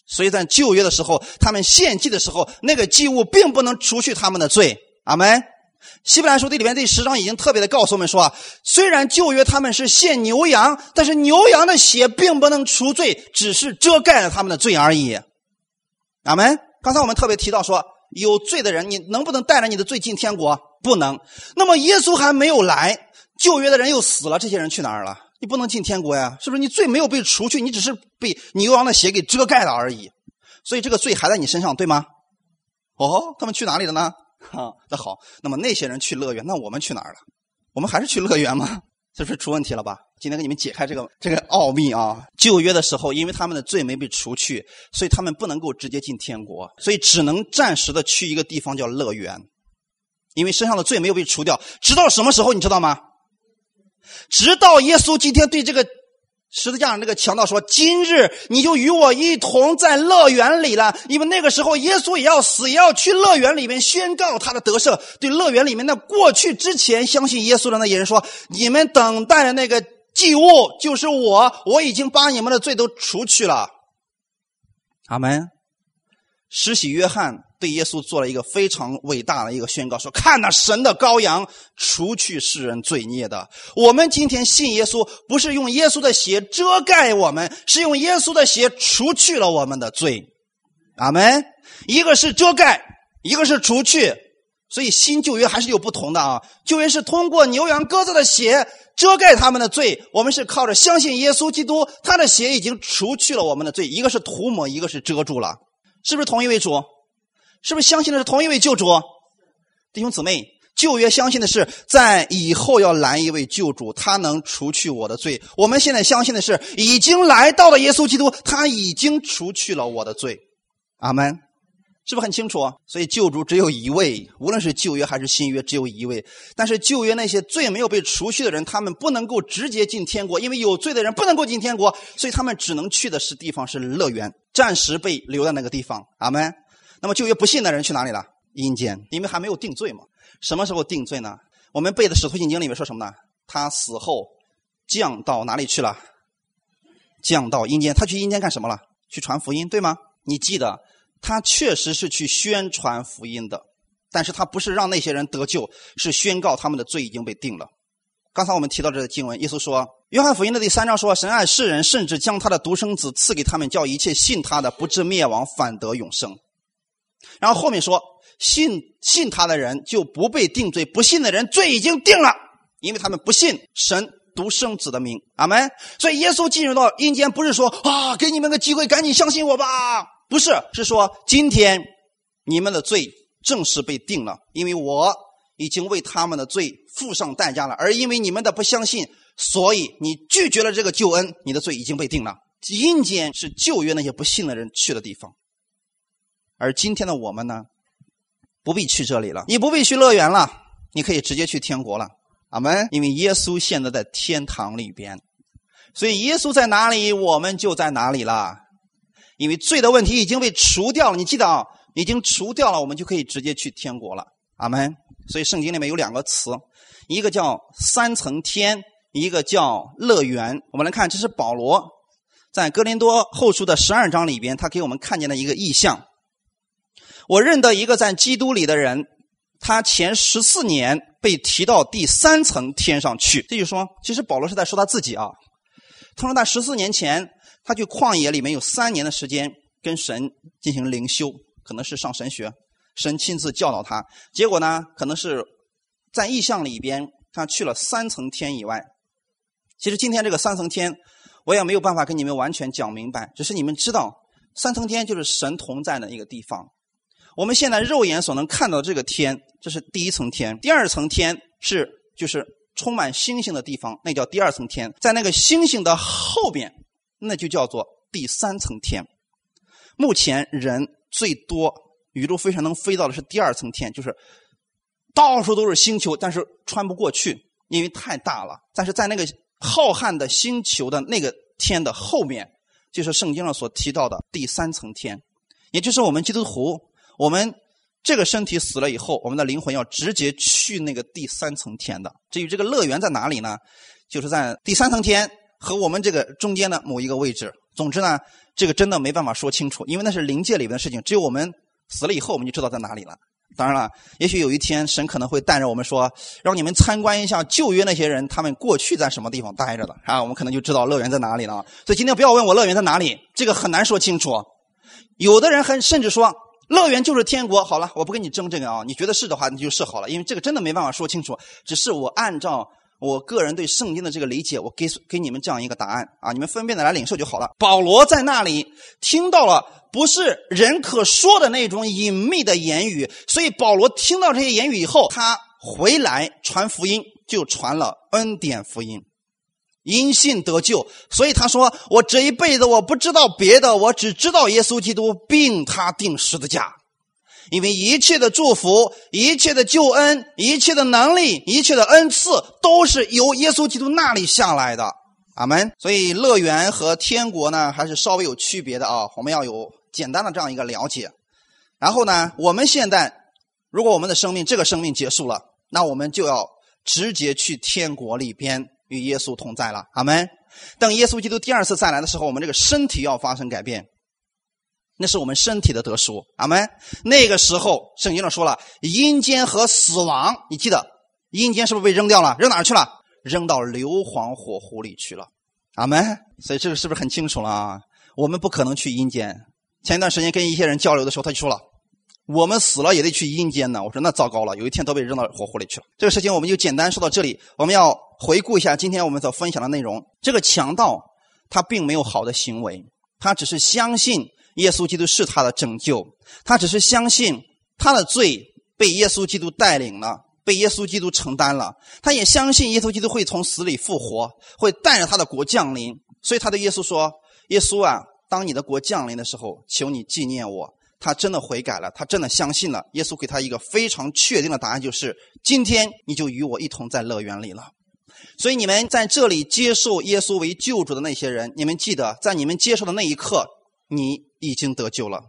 所以在旧约的时候，他们献祭的时候，那个祭物并不能除去他们的罪。阿门。希伯来书第里面第十章已经特别的告诉我们说啊，虽然旧约他们是献牛羊，但是牛羊的血并不能除罪，只是遮盖了他们的罪而已。阿门。刚才我们特别提到说，有罪的人，你能不能带着你的罪进天国？不能。那么耶稣还没有来，旧约的人又死了，这些人去哪儿了？你不能进天国呀，是不是？你罪没有被除去，你只是被牛羊的血给遮盖了而已。所以这个罪还在你身上，对吗？哦，他们去哪里了呢？哈，那好，那么那些人去乐园，那我们去哪儿了？我们还是去乐园吗？是不是出问题了吧？今天给你们解开这个这个奥秘啊！旧约的时候，因为他们的罪没被除去，所以他们不能够直接进天国，所以只能暂时的去一个地方叫乐园，因为身上的罪没有被除掉。直到什么时候，你知道吗？直到耶稣今天对这个。十字架上那个强盗说：“今日你就与我一同在乐园里了，因为那个时候耶稣也要死，也要去乐园里面宣告他的得胜。对乐园里面那过去之前相信耶稣的那些人说：你们等待的那个祭物就是我，我已经把你们的罪都除去了。阿门。施洗约翰。”对耶稣做了一个非常伟大的一个宣告，说：“看那神的羔羊，除去世人罪孽的。我们今天信耶稣，不是用耶稣的血遮盖我们，是用耶稣的血除去了我们的罪。阿门。一个是遮盖，一个是除去。所以新旧约还是有不同的啊。旧约是通过牛羊鸽子的血遮盖他们的罪，我们是靠着相信耶稣基督，他的血已经除去了我们的罪。一个是涂抹，一个是遮住了，是不是同一位主？”是不是相信的是同一位救主？弟兄姊妹，旧约相信的是在以后要来一位救主，他能除去我的罪。我们现在相信的是已经来到了耶稣基督，他已经除去了我的罪。阿门。是不是很清楚？所以救主只有一位，无论是旧约还是新约，只有一位。但是旧约那些罪没有被除去的人，他们不能够直接进天国，因为有罪的人不能够进天国，所以他们只能去的是地方是乐园，暂时被留在那个地方。阿门。那么旧约不信的人去哪里了？阴间，因为还没有定罪嘛。什么时候定罪呢？我们背的《使徒行经》里面说什么呢？他死后降到哪里去了？降到阴间。他去阴间干什么了？去传福音，对吗？你记得。他确实是去宣传福音的，但是他不是让那些人得救，是宣告他们的罪已经被定了。刚才我们提到这个经文，耶稣说，《约翰福音》的第三章说：“神爱世人，甚至将他的独生子赐给他们，叫一切信他的不至灭亡，反得永生。”然后后面说：“信信他的人就不被定罪，不信的人罪已经定了，因为他们不信神独生子的名。”阿门。所以耶稣进入到阴间，不是说啊，给你们个机会，赶紧相信我吧。不是，是说今天你们的罪正式被定了，因为我已经为他们的罪付上代价了。而因为你们的不相信，所以你拒绝了这个救恩，你的罪已经被定了。阴间是旧约那些不信的人去的地方，而今天的我们呢，不必去这里了，你不必去乐园了，你可以直接去天国了。阿门。因为耶稣现在在天堂里边，所以耶稣在哪里，我们就在哪里了。因为罪的问题已经被除掉了，你记得啊，已经除掉了，我们就可以直接去天国了。阿门。所以圣经里面有两个词，一个叫三层天，一个叫乐园。我们来看，这是保罗在哥林多后书的十二章里边，他给我们看见的一个意象。我认得一个在基督里的人，他前十四年被提到第三层天上去。这就说，其实保罗是在说他自己啊。他说他十四年前。他去旷野里面有三年的时间跟神进行灵修，可能是上神学，神亲自教导他。结果呢，可能是在意象里边，他去了三层天以外。其实今天这个三层天，我也没有办法跟你们完全讲明白，只是你们知道，三层天就是神同在的一个地方。我们现在肉眼所能看到这个天，这是第一层天；第二层天是就是充满星星的地方，那叫第二层天。在那个星星的后边。那就叫做第三层天。目前人最多，宇宙飞船能飞到的是第二层天，就是到处都是星球，但是穿不过去，因为太大了。但是在那个浩瀚的星球的那个天的后面，就是圣经上所提到的第三层天，也就是我们基督徒，我们这个身体死了以后，我们的灵魂要直接去那个第三层天的。至于这个乐园在哪里呢？就是在第三层天。和我们这个中间的某一个位置，总之呢，这个真的没办法说清楚，因为那是灵界里面的事情，只有我们死了以后，我们就知道在哪里了。当然了，也许有一天神可能会带着我们说，让你们参观一下旧约那些人，他们过去在什么地方待着的啊，我们可能就知道乐园在哪里了。所以今天不要问我乐园在哪里，这个很难说清楚。有的人很甚至说乐园就是天国。好了，我不跟你争这个啊，你觉得是的话，那就是好了，因为这个真的没办法说清楚，只是我按照。我个人对圣经的这个理解，我给给你们这样一个答案啊，你们分辨的来领受就好了。保罗在那里听到了不是人可说的那种隐秘的言语，所以保罗听到这些言语以后，他回来传福音，就传了恩典福音，因信得救。所以他说：“我这一辈子我不知道别的，我只知道耶稣基督，并他定十字架。”因为一切的祝福、一切的救恩、一切的能力、一切的恩赐，都是由耶稣基督那里下来的。阿门。所以乐园和天国呢，还是稍微有区别的啊。我们要有简单的这样一个了解。然后呢，我们现在如果我们的生命这个生命结束了，那我们就要直接去天国里边与耶稣同在了。阿门。等耶稣基督第二次再来的时候，我们这个身体要发生改变。那是我们身体的得赎，阿门。那个时候，圣经上说了，阴间和死亡，你记得，阴间是不是被扔掉了？扔哪儿去了？扔到硫磺火湖里去了，阿门。所以这个是不是很清楚了啊？我们不可能去阴间。前一段时间跟一些人交流的时候，他就说了，我们死了也得去阴间呢。我说那糟糕了，有一天都被扔到火湖里去了。这个事情我们就简单说到这里。我们要回顾一下今天我们所分享的内容。这个强盗他并没有好的行为，他只是相信。耶稣基督是他的拯救，他只是相信他的罪被耶稣基督带领了，被耶稣基督承担了。他也相信耶稣基督会从死里复活，会带着他的国降临。所以他对耶稣说：“耶稣啊，当你的国降临的时候，求你纪念我，他真的悔改了，他真的相信了。耶稣给他一个非常确定的答案，就是今天你就与我一同在乐园里了。所以你们在这里接受耶稣为救主的那些人，你们记得，在你们接受的那一刻，你已经得救了。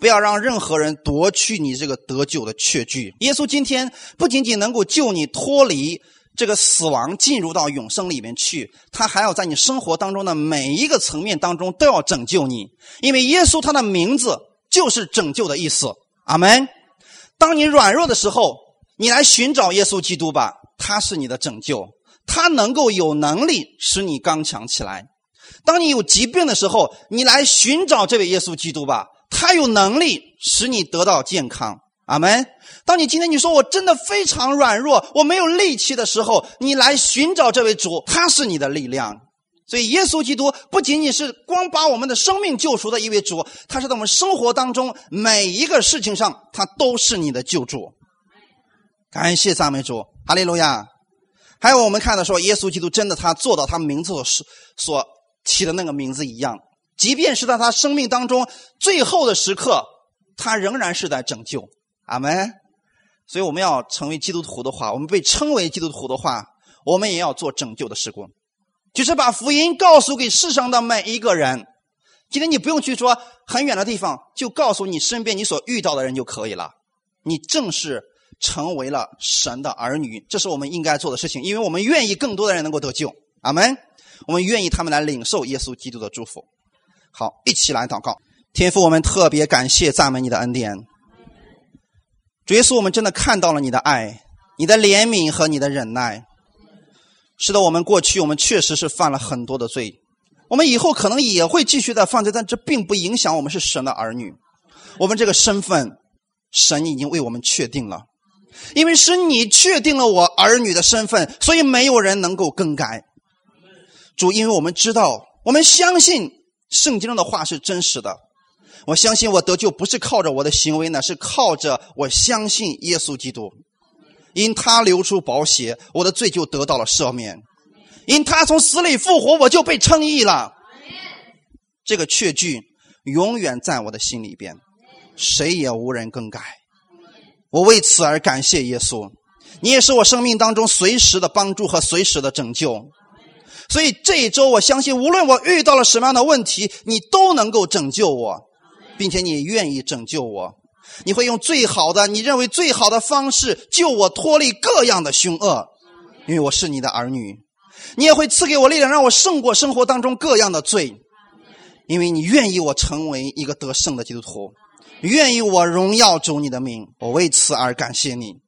不要让任何人夺去你这个得救的确据。耶稣今天不仅仅能够救你脱离这个死亡，进入到永生里面去，他还要在你生活当中的每一个层面当中都要拯救你。因为耶稣他的名字就是拯救的意思。阿门。当你软弱的时候，你来寻找耶稣基督吧，他是你的拯救，他能够有能力使你刚强起来。当你有疾病的时候，你来寻找这位耶稣基督吧。他有能力使你得到健康，阿门。当你今天你说我真的非常软弱，我没有力气的时候，你来寻找这位主，他是你的力量。所以，耶稣基督不仅仅是光把我们的生命救赎的一位主，他是在我们生活当中每一个事情上，他都是你的救主。感谢赞美主，哈利路亚。还有我们看到说，耶稣基督真的他做到他名字所所起的那个名字一样。即便是在他生命当中最后的时刻，他仍然是在拯救。阿门。所以我们要成为基督徒的话，我们被称为基督徒的话，我们也要做拯救的施工，就是把福音告诉给世上的每一个人。今天你不用去说很远的地方，就告诉你身边你所遇到的人就可以了。你正是成为了神的儿女，这是我们应该做的事情，因为我们愿意更多的人能够得救。阿门。我们愿意他们来领受耶稣基督的祝福。好，一起来祷告。天父，我们特别感谢赞美你的恩典。主耶稣，我们真的看到了你的爱、你的怜悯和你的忍耐。是的，我们过去我们确实是犯了很多的罪，我们以后可能也会继续的犯罪，但这并不影响我们是神的儿女。我们这个身份，神已经为我们确定了，因为是你确定了我儿女的身份，所以没有人能够更改。主，因为我们知道，我们相信。圣经上的话是真实的，我相信我得救不是靠着我的行为呢，是靠着我相信耶稣基督，因他流出宝血，我的罪就得到了赦免；因他从死里复活，我就被称义了。这个确据永远在我的心里边，谁也无人更改。我为此而感谢耶稣，你也是我生命当中随时的帮助和随时的拯救。所以这一周，我相信，无论我遇到了什么样的问题，你都能够拯救我，并且你愿意拯救我。你会用最好的、你认为最好的方式救我脱离各样的凶恶，因为我是你的儿女。你也会赐给我力量，让我胜过生活当中各样的罪，因为你愿意我成为一个得胜的基督徒，愿意我荣耀主你的名。我为此而感谢你，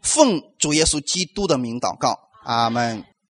奉主耶稣基督的名祷告，阿门。